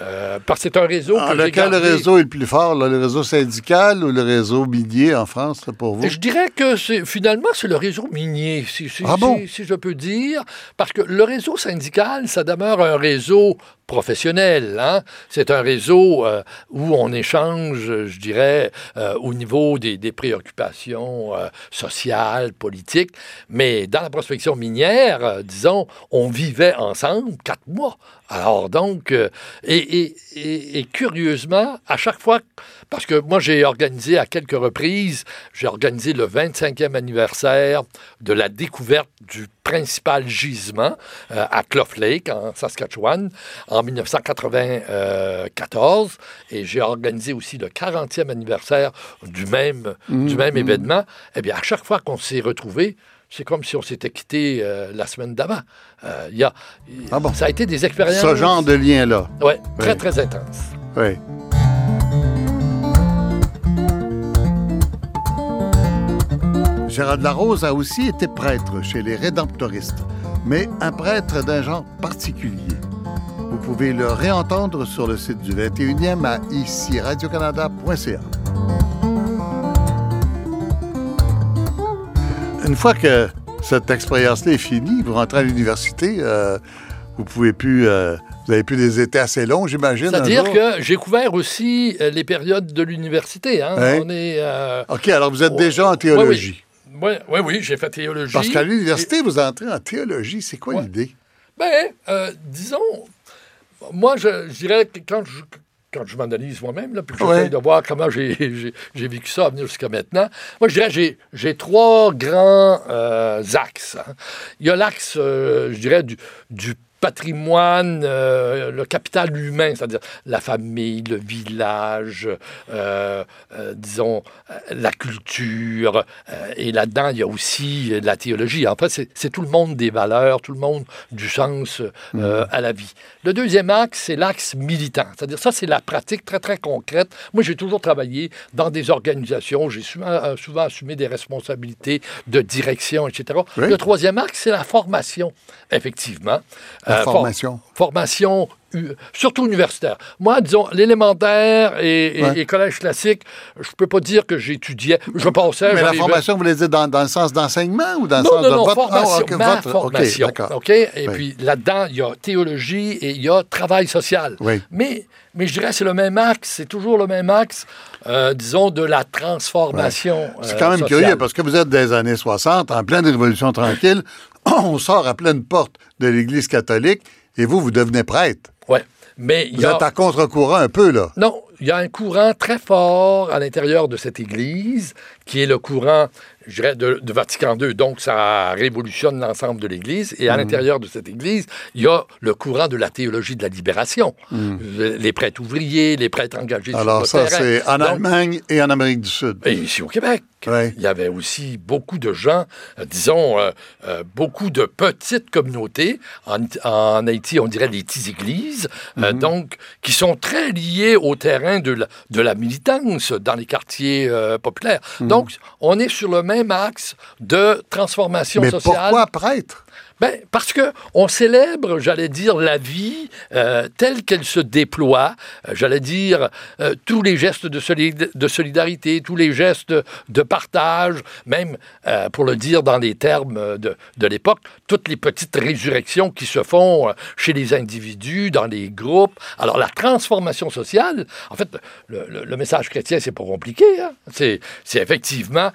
euh, parce que c'est un réseau Ah, que lequel gardé. réseau est le plus fort, là, le réseau syndical ou le réseau minier en France, pour vous? Je dirais que c'est finalement c'est le réseau minier, si, si- Ah bon? si- si je peux dire, parce que le réseau syndical, ça demeure un réseau professionnel. hein? C'est un réseau euh, où on échange, je dirais, euh, au niveau des, des préoccupations euh, sociales, politiques. Mais dans la prospection minière, euh, disons, on vivait ensemble quatre mois. Alors donc, euh, et, et- et- et curieusement, à chaque fois, parce que moi j'ai organisé à quelques reprises, j'ai organisé le 25e anniversaire de la découverte du principal gisement euh, à Clough Lake, en Saskatchewan, en 1994, et j'ai organisé aussi le 40e anniversaire du même, du même événement. Eh bien, à chaque fois qu'on s'est retrouvés, c'est comme si on s'était quitté euh, la semaine d'avant. Euh, il y a, Ah bon? Ça a été des expériences. Ce genre de lien-là. Ouais, très, très intense. Oui. Gérard Larose a aussi été prêtre chez les Rédemptoristes, mais un prêtre d'un genre particulier. Vous pouvez le réentendre sur le site du 21e à ici radiocanada.ca. Une fois que cette expérience-là est finie, vous rentrez à l'université, euh, vous pouvez plus, euh, vous avez plus des étés assez longs, j'imagine. C'est-à-dire que j'ai couvert aussi euh, les périodes de l'université. hein. Ouais. On est. euh, OK, alors vous êtes Oh, déjà en théologie. Oui, oui, oui, j'ai fait théologie. Parce qu'à l'université, vous entrez en théologie. C'est quoi Ouais. l'idée? Ben, euh, disons, moi, je, je dirais que quand je, quand je m'analyse moi-même, puis que Ouais. de voir comment [LAUGHS] j'ai- vécu ça à venir jusqu'à maintenant, moi, je dirais j'ai trois grands euh, axes. hein. Il y a l'axe, euh, je dirais, du, du patrimoine, euh, le capital humain, c'est-à-dire la famille, le village, euh, euh, disons, la culture. et là-dedans, il y a aussi la théologie. En fait, c'est- tout le monde des valeurs, tout le monde du sens euh, à la vie. Le deuxième axe, c'est l'axe militant. C'est-à-dire, ça, c'est la pratique très, très concrète. Moi, j'ai toujours travaillé dans des organisations. J'ai souvent, souvent assumé des responsabilités de direction, etc. Oui. Le troisième axe, c'est la formation, effectivement. La Euh, for- formation. formation surtout universitaire. Moi, disons, l'élémentaire et, Ouais. et collège classique, je peux pas dire que j'étudiais. Je pensais. Mais la formation, vous voulez dire dans, dans le sens d'enseignement ou dans le sens non, de non, votre... formation, Ah, ok, ma votre- formation. Et Oui. puis là-dedans, il y a théologie et il y a travail social. Oui. Mais, mais je dirais que c'est le même axe, c'est toujours le même axe, euh, disons, de la transformation. C'est euh, quand même sociale. curieux parce que vous êtes des années 60, en pleine révolution tranquille. [CLEARS THROAT] On sort à pleine porte de l'Église catholique et vous, vous devenez prêtre. Ouais. Mais il Vous y a... êtes à contre-courant un peu, là. Non, il y a un courant très fort à l'intérieur de cette Église, qui est le courant, je dirais, de, de Vatican II. Donc, ça révolutionne l'ensemble de l'Église. Et à l'intérieur de cette Église, il y a le courant de la théologie de la libération. Les prêtres ouvriers, les prêtres engagés. Alors sur le ça, c'est en Donc, Allemagne et en Amérique du Sud. et ici au Québec. Ouais. Il y avait aussi beaucoup de gens, euh, disons, euh, euh, beaucoup de petites communautés. En, en Haïti, on dirait les petites églises, euh, donc, qui sont très liées au terrain de la, de la militance dans les quartiers euh, populaires. Donc, on est sur le même axe de transformation Mais sociale. pourquoi prêtre? Ben, parce que on célèbre, j'allais dire, la vie euh, telle qu'elle se déploie. Euh, j'allais dire euh, tous les gestes de, solid- de solidarité, tous les gestes de partage, même pour le dire dans les termes de, de l'époque, toutes les petites résurrections qui se font chez les individus, dans les groupes. Alors la transformation sociale, en fait, le, message chrétien, c'est pas compliqué. hein. C'est, effectivement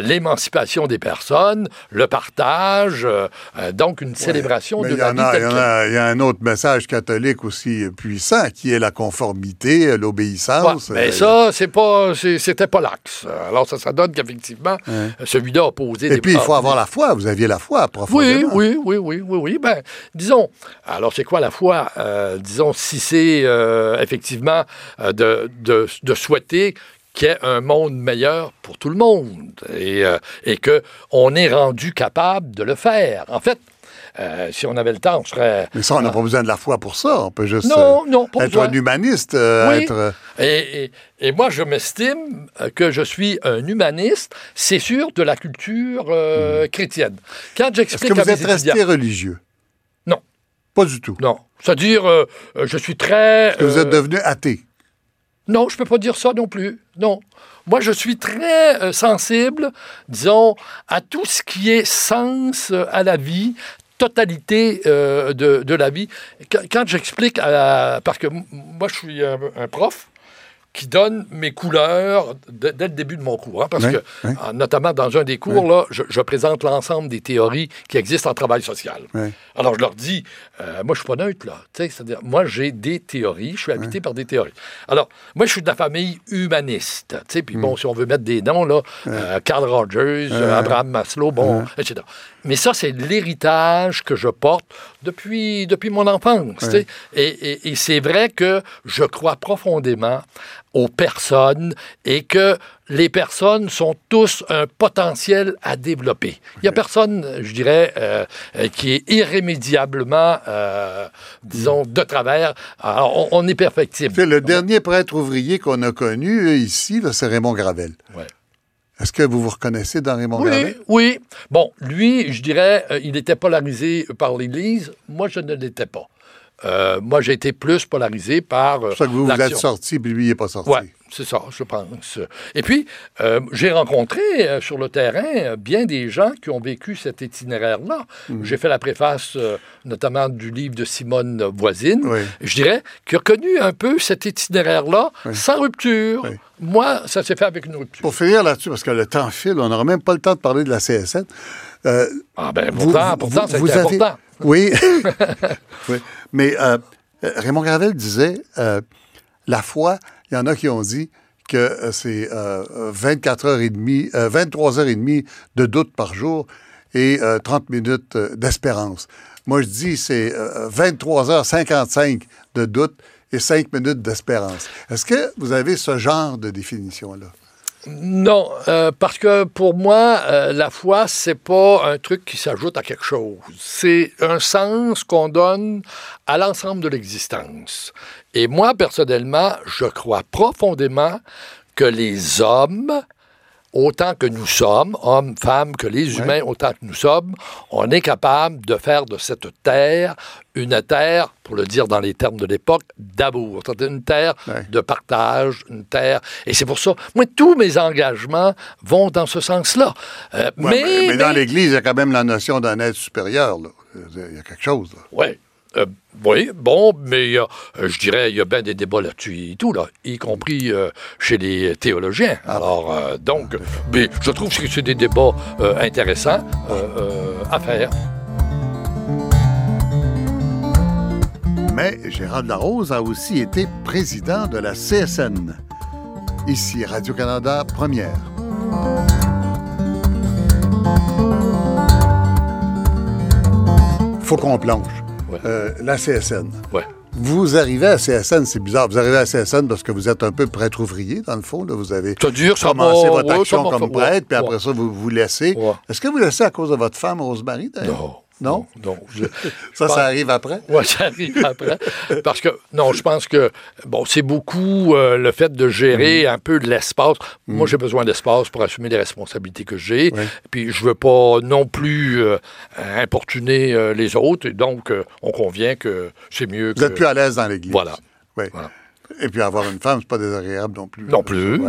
l'émancipation des personnes, le partage, euh, donc une célébration Mais de il y, la vie il y a- il y a un autre message catholique aussi puissant qui est la conformité, l'obéissance. Ouais, mais Euh, ça, c'est pas, c'était pas l'axe. Alors, ça, ça donne qu'effectivement, euh, celui-là a posé des Et puis, il faut avoir la foi. Vous aviez la foi, Oui, profondément. oui, oui, oui, oui, oui. Ben, disons, alors c'est quoi la foi? Euh, disons, si c'est euh, effectivement de, de, de souhaiter qu'il y ait un monde meilleur pour tout le monde et, euh, et qu'on est rendu capable de le faire. En fait, euh, si on avait le temps, on serait... Mais ça, on n'a pas besoin de la foi pour ça. On peut juste Non, euh, non, pas être besoin. un humaniste, euh, Oui. être... euh, Et, et- et moi, je m'estime euh, que je suis un humaniste, c'est sûr, de la culture euh, chrétienne. Quand Hmm. Est-ce j'explique que vous êtes resté étudiants... religieux? Non. Pas du tout. Non. C'est-à-dire, euh, euh, je suis très... Que vous euh, êtes devenu athée? Non, je peux pas dire ça non plus. Non. Moi, je suis très euh, sensible, disons, à tout ce qui est sens euh, à la vie, totalité euh, de, de la vie. Quand, quand j'explique, à- parce que moi, je suis un, un prof qui donne mes couleurs dès le début de mon cours. hein, parce Oui, que, oui. notamment dans un des cours, là, je, je présente l'ensemble des théories qui existent en travail social. Alors, je leur dis, euh, moi, je suis pas neutre, là. C'est-à-dire, moi, j'ai des théories, je suis habité par des théories. Alors, moi, je suis de la famille humaniste. Puis bon, si on veut mettre des noms, là, euh, Carl Rogers, Abraham Maslow, bon, etc. Mais ça, c'est l'héritage que je porte depuis, depuis mon enfance. Et, et- et c'est vrai que je crois profondément aux personnes et que les personnes sont tous un potentiel à développer. Il n'y a personne, je dirais, euh, qui est irrémédiablement, euh, disons, de travers. Alors, on, on est perfectible. Sais, le dernier prêtre ouvrier qu'on a connu euh, ici, c'est Raymond Gravel. Ouais. Est-ce que vous vous reconnaissez dans Raymond Oui, oui. Bon, lui, je dirais, euh, il était polarisé par l'Église. Moi, je ne l'étais pas. Euh, moi, j'ai été plus polarisé par. euh, C'est pour ça que vous vous êtes sorti, puis lui, il n'est pas sorti. C'est ça, je pense. Et puis, euh, j'ai rencontré euh, sur le terrain euh, bien des gens qui ont vécu cet itinéraire-là. Mhm. J'ai fait la préface euh, notamment du livre de Simone Voisine. Oui. Je dirais qui a connu un peu cet itinéraire-là sans rupture. Oui. Moi, ça s'est fait avec une rupture. Pour finir là-dessus, parce que le temps file, on n'aura même pas le temps de parler de la CSN. Ah ben, vous- pourtant, vous- pourtant, vous- vous avez- important. Oui. [LAUGHS] oui. Mais Raymond Gravel disait la foi, il y en a qui ont dit que euh, c'est euh, 24 heures et demie, euh, 23 heures et demie de doute par jour et euh, 30 minutes euh, d'espérance. Moi, je dis c'est euh, 23 heures 55 de doute et 5 minutes d'espérance. Est-ce que vous avez ce genre de définition-là? Non, euh, parce que pour moi, euh, la foi, c'est pas un truc qui s'ajoute à quelque chose. C'est un sens qu'on donne à l'ensemble de l'existence. Et moi, personnellement, je crois profondément que les hommes autant que nous sommes, hommes, femmes, que les humains, autant que nous sommes, on est capable de faire de cette terre une terre, pour le dire dans les termes de l'époque, d'amour. Une terre de partage, une terre. Et c'est pour ça, moi, tous mes engagements vont dans ce sens-là. Euh, mais, mais, dans l'Église, il y a quand même la notion d'un être supérieur. Il y a quelque chose. Oui. Euh, oui, bon, mais euh, je dirais, il y a bien des débats là-dessus et tout, là, y compris euh, chez les théologiens. Alors, donc, mais je trouve que c'est des débats intéressants à faire. Mais Gérald Larose a aussi été président de la CSN. Ici, Radio-Canada, première. Faut qu'on plonge. Euh, la CSN. Vous arrivez à CSN, c'est bizarre. Vous arrivez à CSN parce que vous êtes un peu prêtre ouvrier, dans le fond. Vous avez commencé votre action comme prêtre, puis après ça, vous vous laissez. Est-ce que vous laissez à cause de votre femme, Rosemary? Non. Non? Non. [LAUGHS] ça, ça arrive après? Oui, ça arrive après. Parce que, non, je pense que, bon, c'est beaucoup euh, le fait de gérer mm. un peu de l'espace. Moi, mm. j'ai besoin d'espace pour assumer les responsabilités que j'ai. Puis, je veux pas non plus euh, importuner euh, les autres. Et donc, on convient que c'est mieux Vous êtes plus à l'aise dans l'Église. Voilà. Oui. Voilà. Et puis avoir une femme, c'est pas désagréable non plus. Non plus.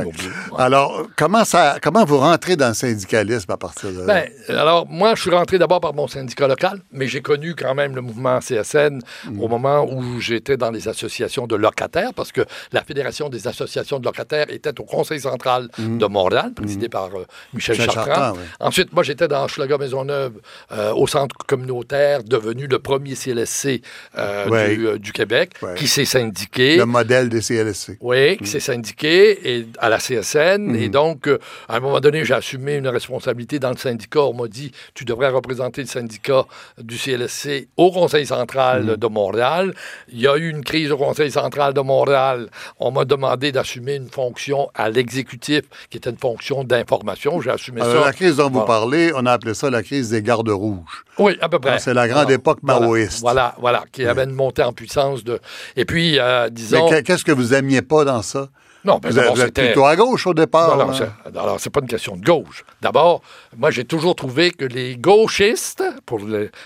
Alors, comment ça, comment vous rentrez dans le syndicalisme à partir de là? Ben, alors, moi, je suis rentré d'abord par mon syndicat local, mais j'ai connu quand même le mouvement CSN au mm. moment où j'étais dans les associations de locataires, parce que la Fédération des associations de locataires était au Conseil central mm. de Montréal, présidé mm. par euh, Michel, Chartrand. Ensuite, moi, j'étais dans Schlager Maisonneuve, euh, au centre communautaire, devenu le premier CLSC euh, du, Québec, qui s'est syndiqué. Le modèle des CLSC. Oui, qui s'est syndiqué et, à la CSN. Et mhm. donc, euh, à un moment donné, j'ai assumé une responsabilité dans le syndicat. On m'a dit, tu devrais représenter le syndicat du CLSC au Conseil central mhm. de Montréal. Il y a eu une crise au Conseil central de Montréal. On m'a demandé d'assumer une fonction à l'exécutif qui était une fonction d'information. J'ai assumé ça. La crise dont vous parlez, on a appelé ça la crise des gardes rouges. Oui, à peu près. C'est la grande époque maoïste. Voilà, voilà, qui avait une montée en puissance de. Et puis, euh, disons. Mais qu'est-ce que vous aimiez pas dans ça? Non, ben, vous, êtes plutôt à gauche au départ. Non, non, alors, c'est pas une question de gauche. D'abord, moi, j'ai toujours trouvé que les gauchistes, pour,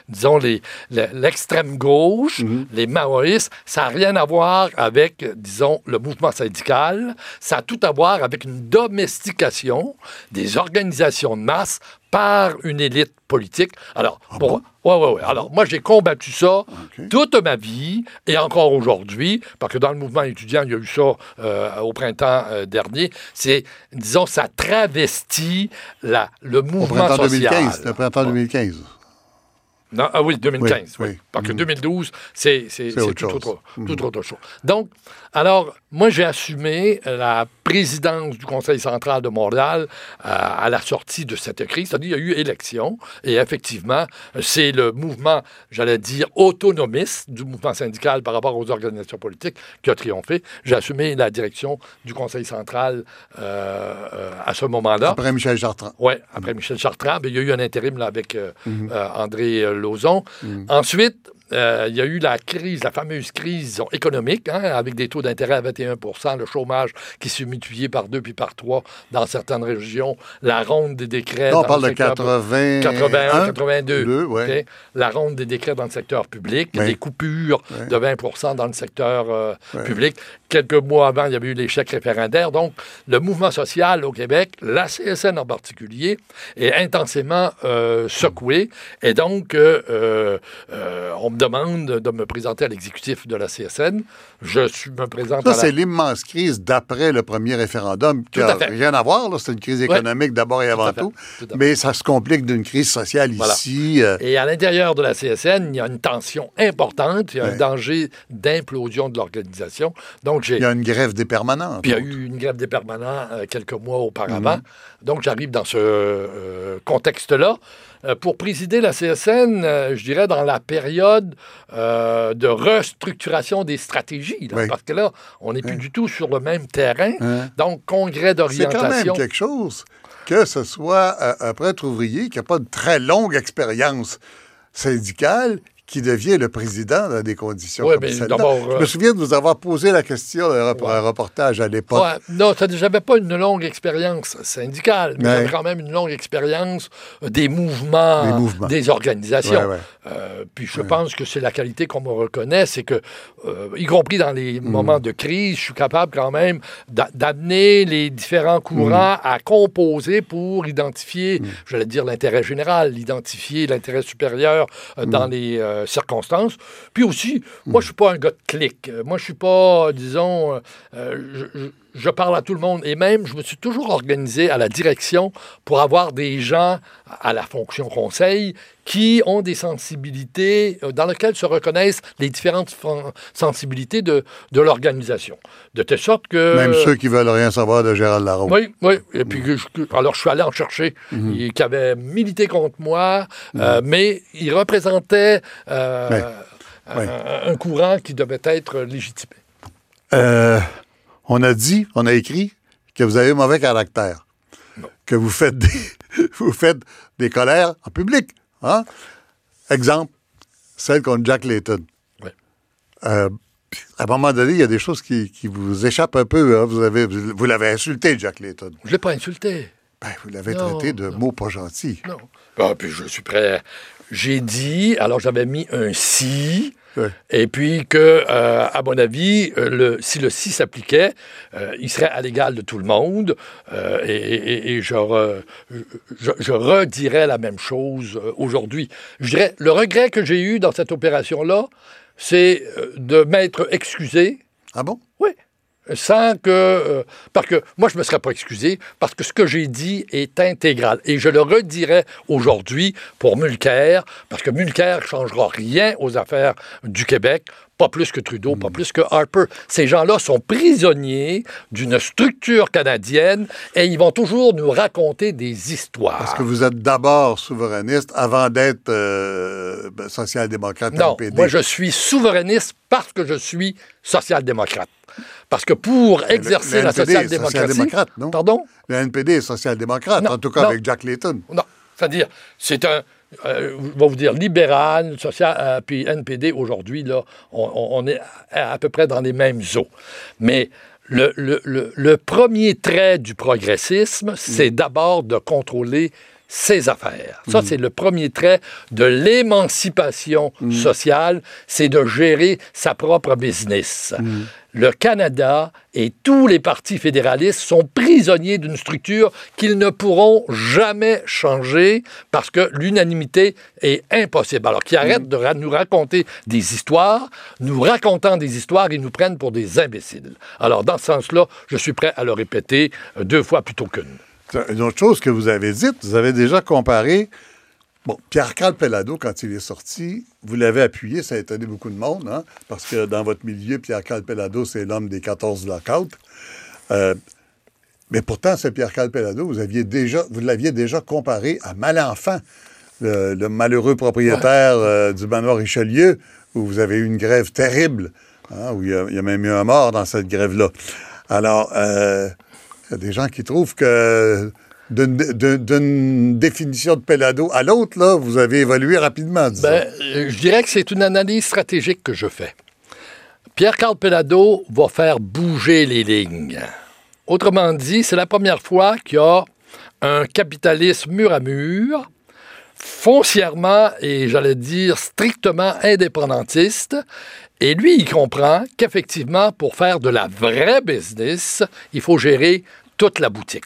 disons, l'extrême gauche, mhm. les maoïstes, ça n'a rien à voir avec, disons, le mouvement syndical. Ça a tout à voir avec une domestication des organisations de masse par une élite politique. Alors, ah pour, ouais, ouais, ouais. Alors, moi, j'ai combattu ça toute ma vie et encore aujourd'hui, parce que dans le mouvement étudiant, il y a eu ça euh, au printemps euh, dernier. C'est, disons, ça travestit la, le mouvement au printemps social. 2015, le printemps 2015. Non, ah oui, 2015. Oui, Parce que 2012, mm. c'est tout, tout, autre, mm. tout autre chose. Donc, alors, moi, j'ai assumé la présidence du Conseil central de Montréal euh, à la sortie de cette crise. C'est-à-dire qu'il y a eu élection et effectivement, c'est le mouvement, j'allais dire, autonomiste du mouvement syndical par rapport aux organisations politiques qui a triomphé. J'ai assumé la direction du Conseil central euh, euh, à ce moment-là. Après Michel Chartrand. Oui, après Michel Chartrand. il y a eu un intérim là, avec mm-hmm. André Mm. Ensuite, euh, il y a eu la crise, la fameuse crise économique, hein, avec des taux d'intérêt à 21 le chômage qui s'est multiplié par deux puis par trois dans certaines régions, la ronde des décrets. on parle de 80... 81, 82. La ronde des décrets dans le secteur public, les coupures de 20% dans le secteur euh, public. Quelques mois avant, il y avait eu l'échec référendaire. Donc, le mouvement social au Québec, la CSN en particulier, est intensément euh, secoué. Et donc, on me demande de me présenter à l'exécutif de la CSN. Je suis, me présente Ça, c'est l'immense crise d'après le premier référendum qui n'a rien à voir. C'est une crise économique d'abord et avant tout. mais ça se complique d'une crise sociale ici. Euh. Et à l'intérieur de la CSN, il y a une tension importante. Il y a un danger d'implosion de l'organisation. Donc, j'ai... Il y a une grève des permanents. Puis il y a eu une grève des permanents euh, quelques mois auparavant. Mhm. Donc, j'arrive dans ce euh, contexte-là. Euh, pour présider la CSN, euh, je dirais, dans la période euh, de restructuration des stratégies. Parce que là, on n'est plus du tout sur le même terrain. Donc, congrès d'orientation. C'est quand même quelque chose que ce soit un prêtre ouvrier qui n'a pas de très longue expérience syndicale qui devient le président dans des conditions Ouais, comme mais celle-là. d'abord, Je euh, me souviens de vous avoir posé la question euh, Ouais. un reportage à l'époque. Ouais, non, j'avais pas une longue expérience syndicale, mais Ouais. j'avais quand même une longue expérience euh, des mouvements, Des mouvements. des organisations. Euh, puis je pense que c'est la qualité qu'on me reconnaît, c'est que, euh, y compris dans les moments de crise, je suis capable quand même d'a- d'amener les différents courants à composer pour identifier, j'allais dire l'intérêt général, identifier l'intérêt supérieur euh, dans les euh, circonstances. Puis aussi, moi je suis pas un gars de clic. Euh, Moi je suis pas, disons, euh, euh, je- je- parle à tout le monde et même je me suis toujours organisé à la direction pour avoir des gens à la fonction conseil qui ont des sensibilités euh, dans lesquelles se reconnaissent les différentes sensibilités de, de l'organisation. De telle sorte que... Même ceux qui veulent rien savoir de Gérald Larose. Oui, oui. Et puis, que je- que- alors, je suis allé en chercher. Il- qui avait milité contre moi, euh, mais il représentait euh, Ouais. un, Ouais. un courant qui devait être légitimé. Euh, on a dit, on a écrit que vous avez mauvais caractère. Que vous faites des, [LAUGHS] vous faites des colères en public. Hein? Exemple, celle contre Jack Layton. Ouais. Euh, à un moment donné, il y a des choses qui, qui vous échappent un peu. hein? Vous, avez, vous l'avez insulté, Jack Layton. Je ne l'ai pas insulté. Ben, vous l'avez traité de non. mots pas gentils. Non. Ah, puis je suis prêt. J'ai dit, alors j'avais mis un si, Et puis que, euh, à mon avis, euh, le, si le si s'appliquait, euh, il serait à l'égal de tout le monde, euh, et, et- et je, re- je, je redirais la même chose aujourd'hui. Je dirais, le regret que j'ai eu dans cette opération-là, c'est de m'être excusé Ah bon? oui. Sans que. euh, parce que moi, je ne me serais pas excusé, parce que ce que j'ai dit est intégral. Et je le redirai aujourd'hui pour Mulcair, parce que Mulcair ne changera rien aux affaires du Québec, pas plus que Trudeau, pas plus que Harper. Ces gens-là sont prisonniers d'une structure canadienne et ils vont toujours nous raconter des histoires. Parce que vous êtes d'abord souverainiste avant d'être euh, ben, social-démocrate Non, moi je suis souverainiste parce que je suis social-démocrate. Parce que pour exercer le la social-démocratie... social-démocrate, non? Pardon? Le NPD est social-démocrate, en tout cas non. avec Jack Layton. Non. C'est-à-dire, c'est un. euh, je vais vous dire, libéral, social, euh, puis NPD, aujourd'hui, là, on, on- on est à, à peu près dans les mêmes eaux. Mais le, le- le- le premier trait du progressisme, c'est d'abord de contrôler ses affaires. Ça, c'est le premier trait de l'émancipation sociale, c'est de gérer sa propre business. Le Canada et tous les partis fédéralistes sont prisonniers d'une structure qu'ils ne pourront jamais changer parce que l'unanimité est impossible. Alors qu'ils arrêtent de ra- nous raconter des histoires, nous racontant des histoires, ils nous prennent pour des imbéciles. Alors, dans ce sens-là, je suis prêt à le répéter euh, deux fois plutôt qu'une. Une autre chose que vous avez dite, vous avez déjà comparé. Bon, Pierre-Carl Pellado, quand il est sorti, vous l'avez appuyé, ça a étonné beaucoup de monde, hein, parce que dans votre milieu, Pierre-Carl Pellado, c'est l'homme des 14 lockouts. Euh, mais pourtant, ce Pierre-Carl Pellado, vous aviez déjà, vous l'aviez déjà comparé à Malenfant, le, le malheureux propriétaire euh, du manoir Richelieu, où vous avez eu une grève terrible, hein, où il y, a, il y a même eu un mort dans cette grève-là. Alors, euh, y a des gens qui trouvent que d'une définition de Pellado à l'autre, là, vous avez évolué rapidement. Ben, euh, je dirais que c'est une analyse stratégique que je fais. Pierre-Carl Pellado va faire bouger les lignes. Autrement dit, c'est la première fois qu'il y a un capitalisme mur à mur, foncièrement et j'allais dire strictement indépendantiste. Et lui, il comprend qu'effectivement, pour faire de la vraie business, il faut gérer toute la boutique.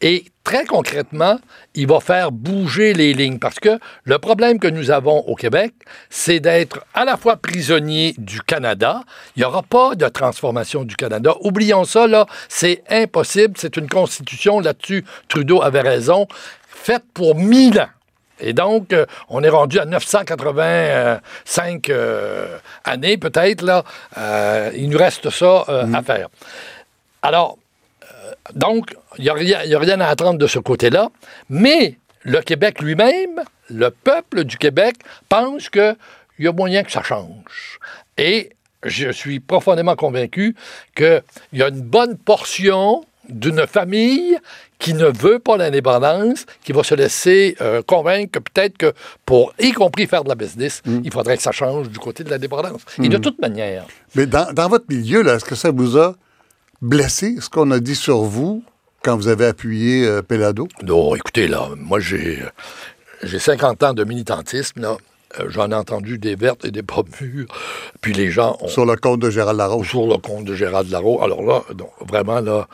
Et très concrètement, il va faire bouger les lignes parce que le problème que nous avons au Québec, c'est d'être à la fois prisonnier du Canada. Il n'y aura pas de transformation du Canada. Oublions ça, là, c'est impossible. C'est une constitution, là-dessus, Trudeau avait raison, faite pour mille ans. Et donc, euh, on est rendu à 985 euh, années, peut-être, là. Euh, il nous reste ça euh, à faire. Alors, donc, il n'y a, rien- a à attendre de ce côté-là. Mais le Québec lui-même, le peuple du Québec, pense qu'il y a moyen que ça change. Et je suis profondément convaincu qu'il y a une bonne portion d'une famille qui ne veut pas l'indépendance, qui va se laisser euh, convaincre que peut-être que pour, y compris faire de la business, Mm. il faudrait que ça change du côté de l'indépendance. Et de toute manière, Mais dans, dans votre milieu, là, est-ce que ça vous a blessé, ce qu'on a dit sur vous quand vous avez appuyé euh, Pelado? non, écoutez, là, moi, j'ai, j'ai 50 ans de militantisme, là. Euh, J'en ai entendu des vertes et des pas mûres. Puis les gens ont, Sur le compte de Gérald Larose. sur le compte de Gérald Larreau. Alors là, donc, vraiment, là,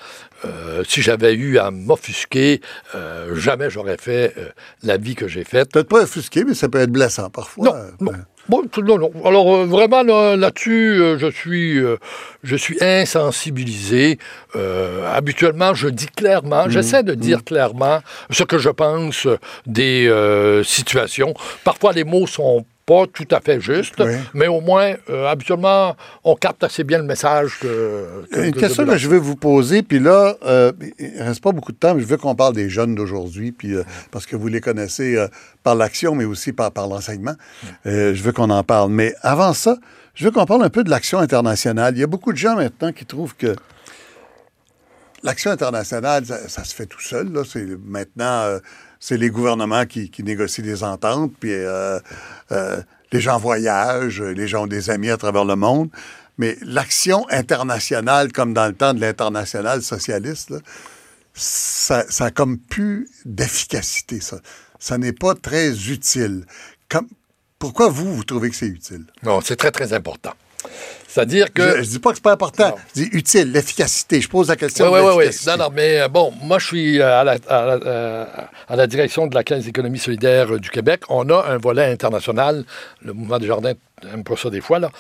euh, si j'avais eu à m'offusquer, euh, jamais j'aurais fait euh, la vie que j'ai faite. Peut-être pas offusqué, mais ça peut être blessant parfois. Non, Euh, non. Bon, non, non. Alors euh, vraiment là, là-dessus, euh, je suis, euh, je suis insensibilisé. Habituellement, je dis clairement, j'essaie de dire clairement ce que je pense des situations. Parfois, les mots sont pas tout à fait justes, Oui. mais au moins, euh, habituellement, on capte assez bien le message que. que- Une que question que je veux vous poser, puis là, euh, il reste pas beaucoup de temps, mais je veux qu'on parle des jeunes d'aujourd'hui, puis euh, parce que vous les connaissez euh, par l'action, mais aussi par, par l'enseignement. Je veux qu'on en parle. Mais avant ça, je veux qu'on parle un peu de l'action internationale. Il y a beaucoup de gens maintenant qui trouvent que l'action internationale, ça, ça se fait tout seul. Là. C'est, maintenant, c'est les gouvernements qui, négocient des ententes, puis euh, euh, les gens voyagent, les gens ont des amis à travers le monde. Mais l'action internationale, comme dans le temps de l'international socialiste, ça, a comme plus d'efficacité, ça. Ça n'est pas très utile. Pourquoi vous, vous trouvez que c'est utile? Non, c'est très, très important. C'est-à-dire que. Je, je dis pas que c'est pas important. Non. Je dis utile, l'efficacité. Je pose la question Oui, de oui, oui. Non, non, mais euh, bon, moi, je suis euh, à la, à la- euh, à la direction de la Caisse d'économie solidaire du Québec. On a un volet international. Le mouvement des jardins n'aime pas ça des fois, là.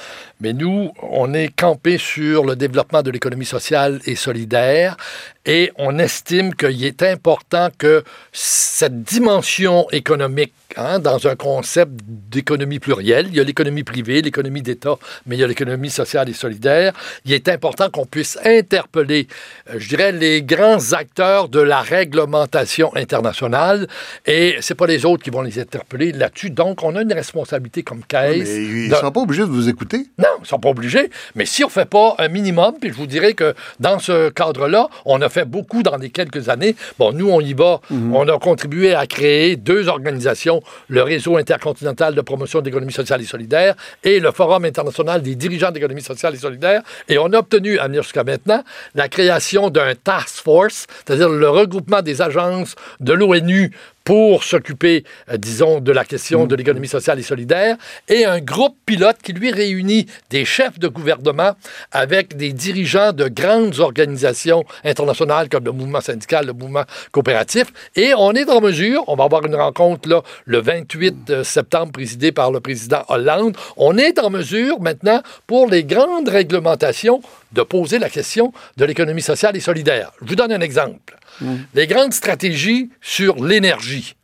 Mais nous, on est campé sur le développement de l'économie sociale et solidaire. Et on estime qu'il est important que cette dimension économique, hein, dans un concept d'économie plurielle, il y a l'économie privée, l'économie d'État, mais il y a l'économie sociale et solidaire, il est important qu'on puisse interpeller, euh, je dirais, les grands acteurs de la réglementation internationale. Et c'est pas les autres qui vont les interpeller là-dessus. Donc, on a une responsabilité comme Mais caisse. ils de- ne sont pas obligés de vous écouter. non, ils ne sont pas obligés. Mais si on ne fait pas un minimum, puis je vous dirais que dans ce cadre-là, on a fait beaucoup dans les quelques années. Bon, nous, on y va. On a contribué à créer deux organisations, le Réseau intercontinental de promotion de l'économie sociale et solidaire et le Forum international des dirigeants d'économie sociale et solidaire. Et on a obtenu, à venir jusqu'à maintenant, la création d'un task force, c'est-à-dire le regroupement des agences de l'ONU pour s'occuper, euh, disons, de la question de l'économie sociale et solidaire, et un groupe pilote qui lui réunit des chefs de gouvernement avec des dirigeants de grandes organisations internationales comme le mouvement syndical, le mouvement coopératif, et on est en mesure, on va avoir une rencontre là, le 28 septembre présidée par le président Hollande, on est en mesure maintenant pour les grandes réglementations de poser la question de l'économie sociale et solidaire. Je vous donne un exemple. Les grandes stratégies sur l'énergie.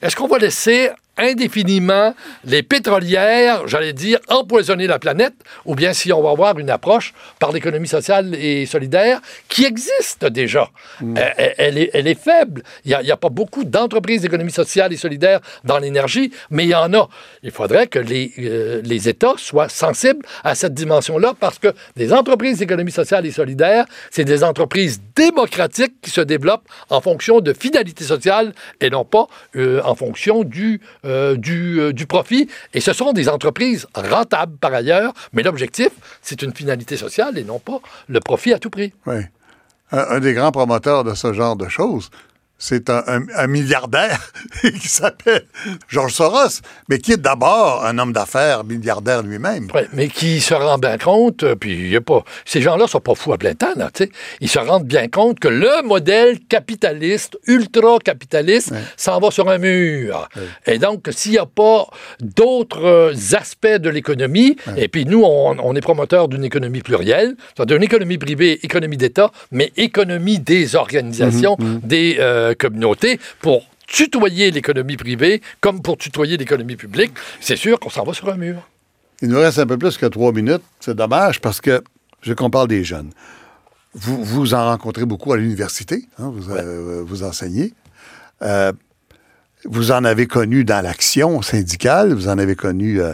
Est-ce qu'on va laisser indéfiniment les pétrolières, j'allais dire, empoisonner la planète, ou bien si on va avoir une approche par l'économie sociale et solidaire qui existe déjà. Euh, Elle, elle est, elle est faible. Il n'y a, pas beaucoup d'entreprises d'économie sociale et solidaire dans l'énergie, mais il y en a. Il faudrait que les, euh, les États soient sensibles à cette dimension-là parce que des entreprises d'économie sociale et solidaire, c'est des entreprises démocratiques qui se développent en fonction de finalité sociale et non pas euh, en fonction du, euh, du, euh, du profit. Et ce sont des entreprises rentables par ailleurs, mais l'objectif, c'est une finalité sociale et non pas le profit à tout prix. Oui. Un, un des grands promoteurs de ce genre de choses, c'est un, un- un milliardaire [LAUGHS] qui s'appelle Georges Soros, mais qui est d'abord un homme d'affaires milliardaire lui-même. Ouais, mais qui se rend bien compte, euh, puis il y a pas, ces gens-là sont pas fous à plein temps, là, tu sais. Ils se rendent bien compte que le modèle capitaliste, ultra-capitaliste, s'en va sur un mur. Et donc, s'il n'y a pas d'autres euh, aspects de l'économie, et puis nous, on, on est promoteur d'une économie plurielle, c'est-à-dire une économie privée, économie d'État, mais économie des organisations, des euh, communautés, pour tutoyer l'économie privée comme pour tutoyer l'économie publique, c'est sûr qu'on s'en va sur un mur. Il nous reste un peu plus que trois minutes. C'est dommage parce que je veux qu'on parle des jeunes. Vous, vous en rencontrez beaucoup à l'université, hein, vous, euh, vous enseignez. Euh, vous en avez connu dans l'action syndicale, vous en avez connu euh,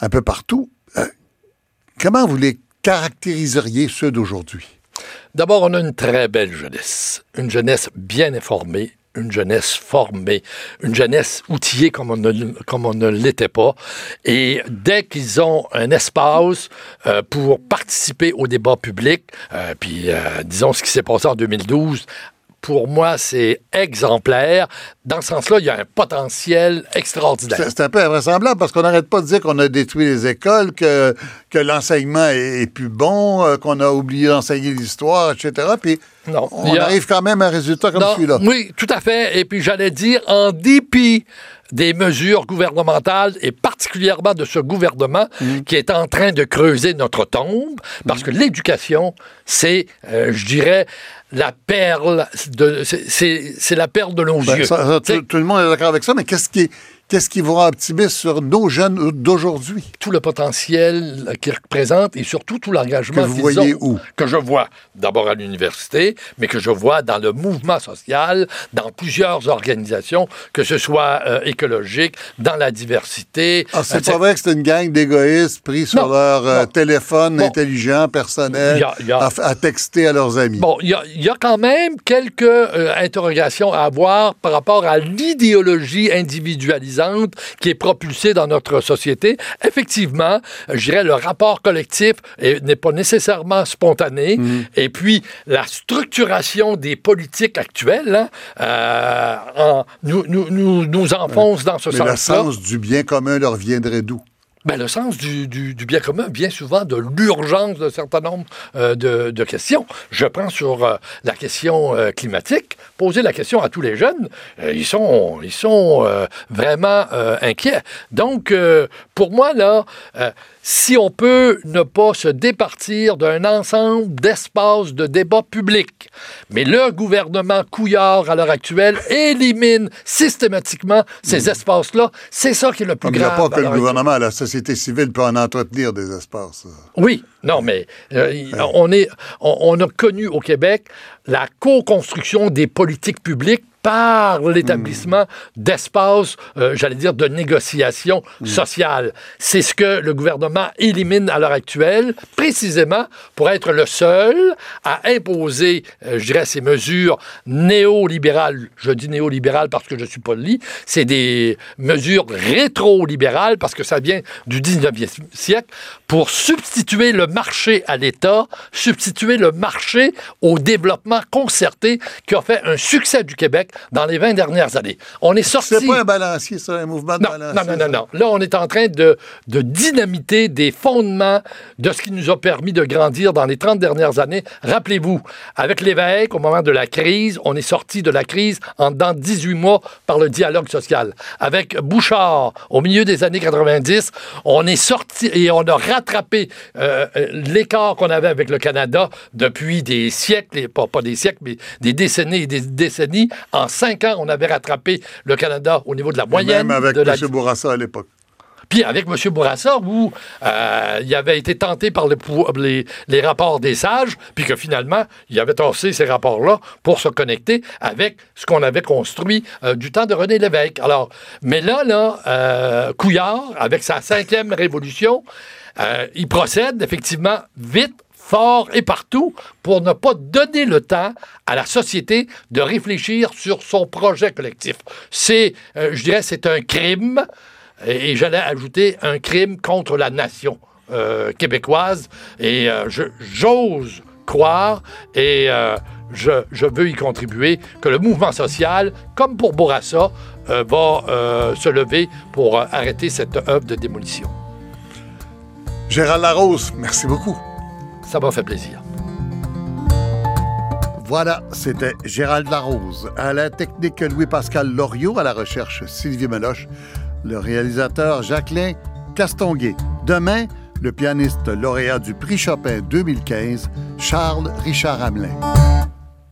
un peu partout. Euh, comment vous les caractériseriez, ceux d'aujourd'hui? D'abord, on a une très belle jeunesse, une jeunesse bien informée, une jeunesse formée, une jeunesse outillée comme on ne, l'était pas. Et dès qu'ils ont un espace euh, pour participer au débat public, euh, puis euh, disons ce qui s'est passé en 2012 pour moi, c'est exemplaire. Dans ce sens-là, il y a un potentiel extraordinaire. C'est un peu invraisemblable parce qu'on n'arrête pas de dire qu'on a détruit les écoles, que, que l'enseignement est, plus bon, euh, qu'on a oublié d'enseigner l'histoire, etc. Puis non, on arrive quand même à un résultat comme celui-là. Oui, tout à fait. Et puis j'allais dire, en dépit des mesures gouvernementales et particulièrement de ce gouvernement mm. qui est en train de creuser notre tombe, parce mm. que l'éducation, c'est, euh, je dirais, la perle de c'est la perle de nos ben, yeux. tout, le monde est d'accord avec ça, mais qu'est-ce qui Qu'est-ce qui vous rend optimiste sur nos jeunes d'aujourd'hui? Tout le potentiel qu'ils représentent et surtout tout l'engagement que vous voyez où? Que je vois d'abord à l'université, mais que je vois dans le mouvement social, dans plusieurs organisations, que ce soit euh, écologique, dans la diversité. Ah, c'est pas vrai que c'est une gang d'égoïstes pris sur leur euh, téléphone intelligent, personnel, À, texter à leurs amis. Bon, il y, a, quand même quelques euh, interrogations à avoir par rapport à l'idéologie individualisante qui est propulsée dans notre société. Effectivement, je dirais le rapport collectif n'est pas nécessairement spontané. Mm. Et puis, la structuration des politiques actuelles hein, euh, nous, nous, nous, nous, enfonce dans ce sens-là. le sens du bien commun leur viendrait d'où? Ben, le sens du, bien commun vient souvent de l'urgence d'un certain nombre euh, de, de, questions. Je prends sur euh, la question euh, climatique, poser la question à tous les jeunes, ils sont, ils sont vraiment inquiets. Donc, pour moi, là, si on peut ne pas se départir d'un ensemble d'espaces de débat public. Mais le gouvernement Couillard, à l'heure actuelle, élimine systématiquement ces hmm. espaces-là. C'est ça qui est le plus grave. Il n'y a pas que le gouvernement, la société civile peut en entretenir des espaces. Oui, non, mais euh, on, est, on a connu au Québec la co-construction des politiques publiques par l'établissement d'espaces, euh, j'allais dire, de négociation sociale. C'est ce que le gouvernement élimine à l'heure actuelle, précisément pour être le seul à imposer, euh, je dirais, ces mesures néolibérales. Je dis néolibérales parce que je suis pas lit. C'est des mesures rétro-libérales parce que ça vient du 19e siècle pour substituer le marché à l'État, substituer le marché au développement concerté qui a fait un succès du Québec dans les 20 dernières années. On est sorti... C'est pas un balancier, ça, un mouvement de non, balancier. Non, non, non, non. Là, on est en train de, de dynamiter des fondements de ce qui nous a permis de grandir dans les 30 dernières années. Rappelez-vous, avec l'évêque, au moment de la crise, on est sorti de la crise en dans 18 mois par le dialogue social. Avec Bouchard, au milieu des années 90, on est sorti et on a rattrapé euh, l'écart qu'on avait avec le Canada depuis des siècles, et pas, pas des siècles, mais des décennies et des décennies en cinq ans, on avait rattrapé le Canada au niveau de la moyenne. même avec M. Bourassa à l'époque. Puis avec M. Bourassa, où euh, il avait été tenté par les, les, rapports des sages, puis que finalement, il avait torsé ces rapports-là pour se connecter avec ce qu'on avait construit euh, du temps de René Lévesque. Alors, mais là, là, euh, Couillard, avec sa cinquième révolution, il procède effectivement vite, fort et partout pour ne pas donner le temps à la société de réfléchir sur son projet collectif. C'est, euh, je dirais, c'est un crime, et, j'allais ajouter un crime contre la nation euh, québécoise, et euh, j'ose croire, et je, je, veux y contribuer, que le mouvement social, comme pour Bourassa, va se lever pour arrêter cette œuvre de démolition. Gérald Larose, merci beaucoup. Ça m'a fait plaisir. Voilà, c'était Gérald Larose. À la technique, Louis-Pascal Loriot. À la recherche, Sylvie Meloche. Le réalisateur, Jacqueline Castonguay. Demain, le pianiste lauréat du prix Chopin 2015, Charles Richard Hamelin.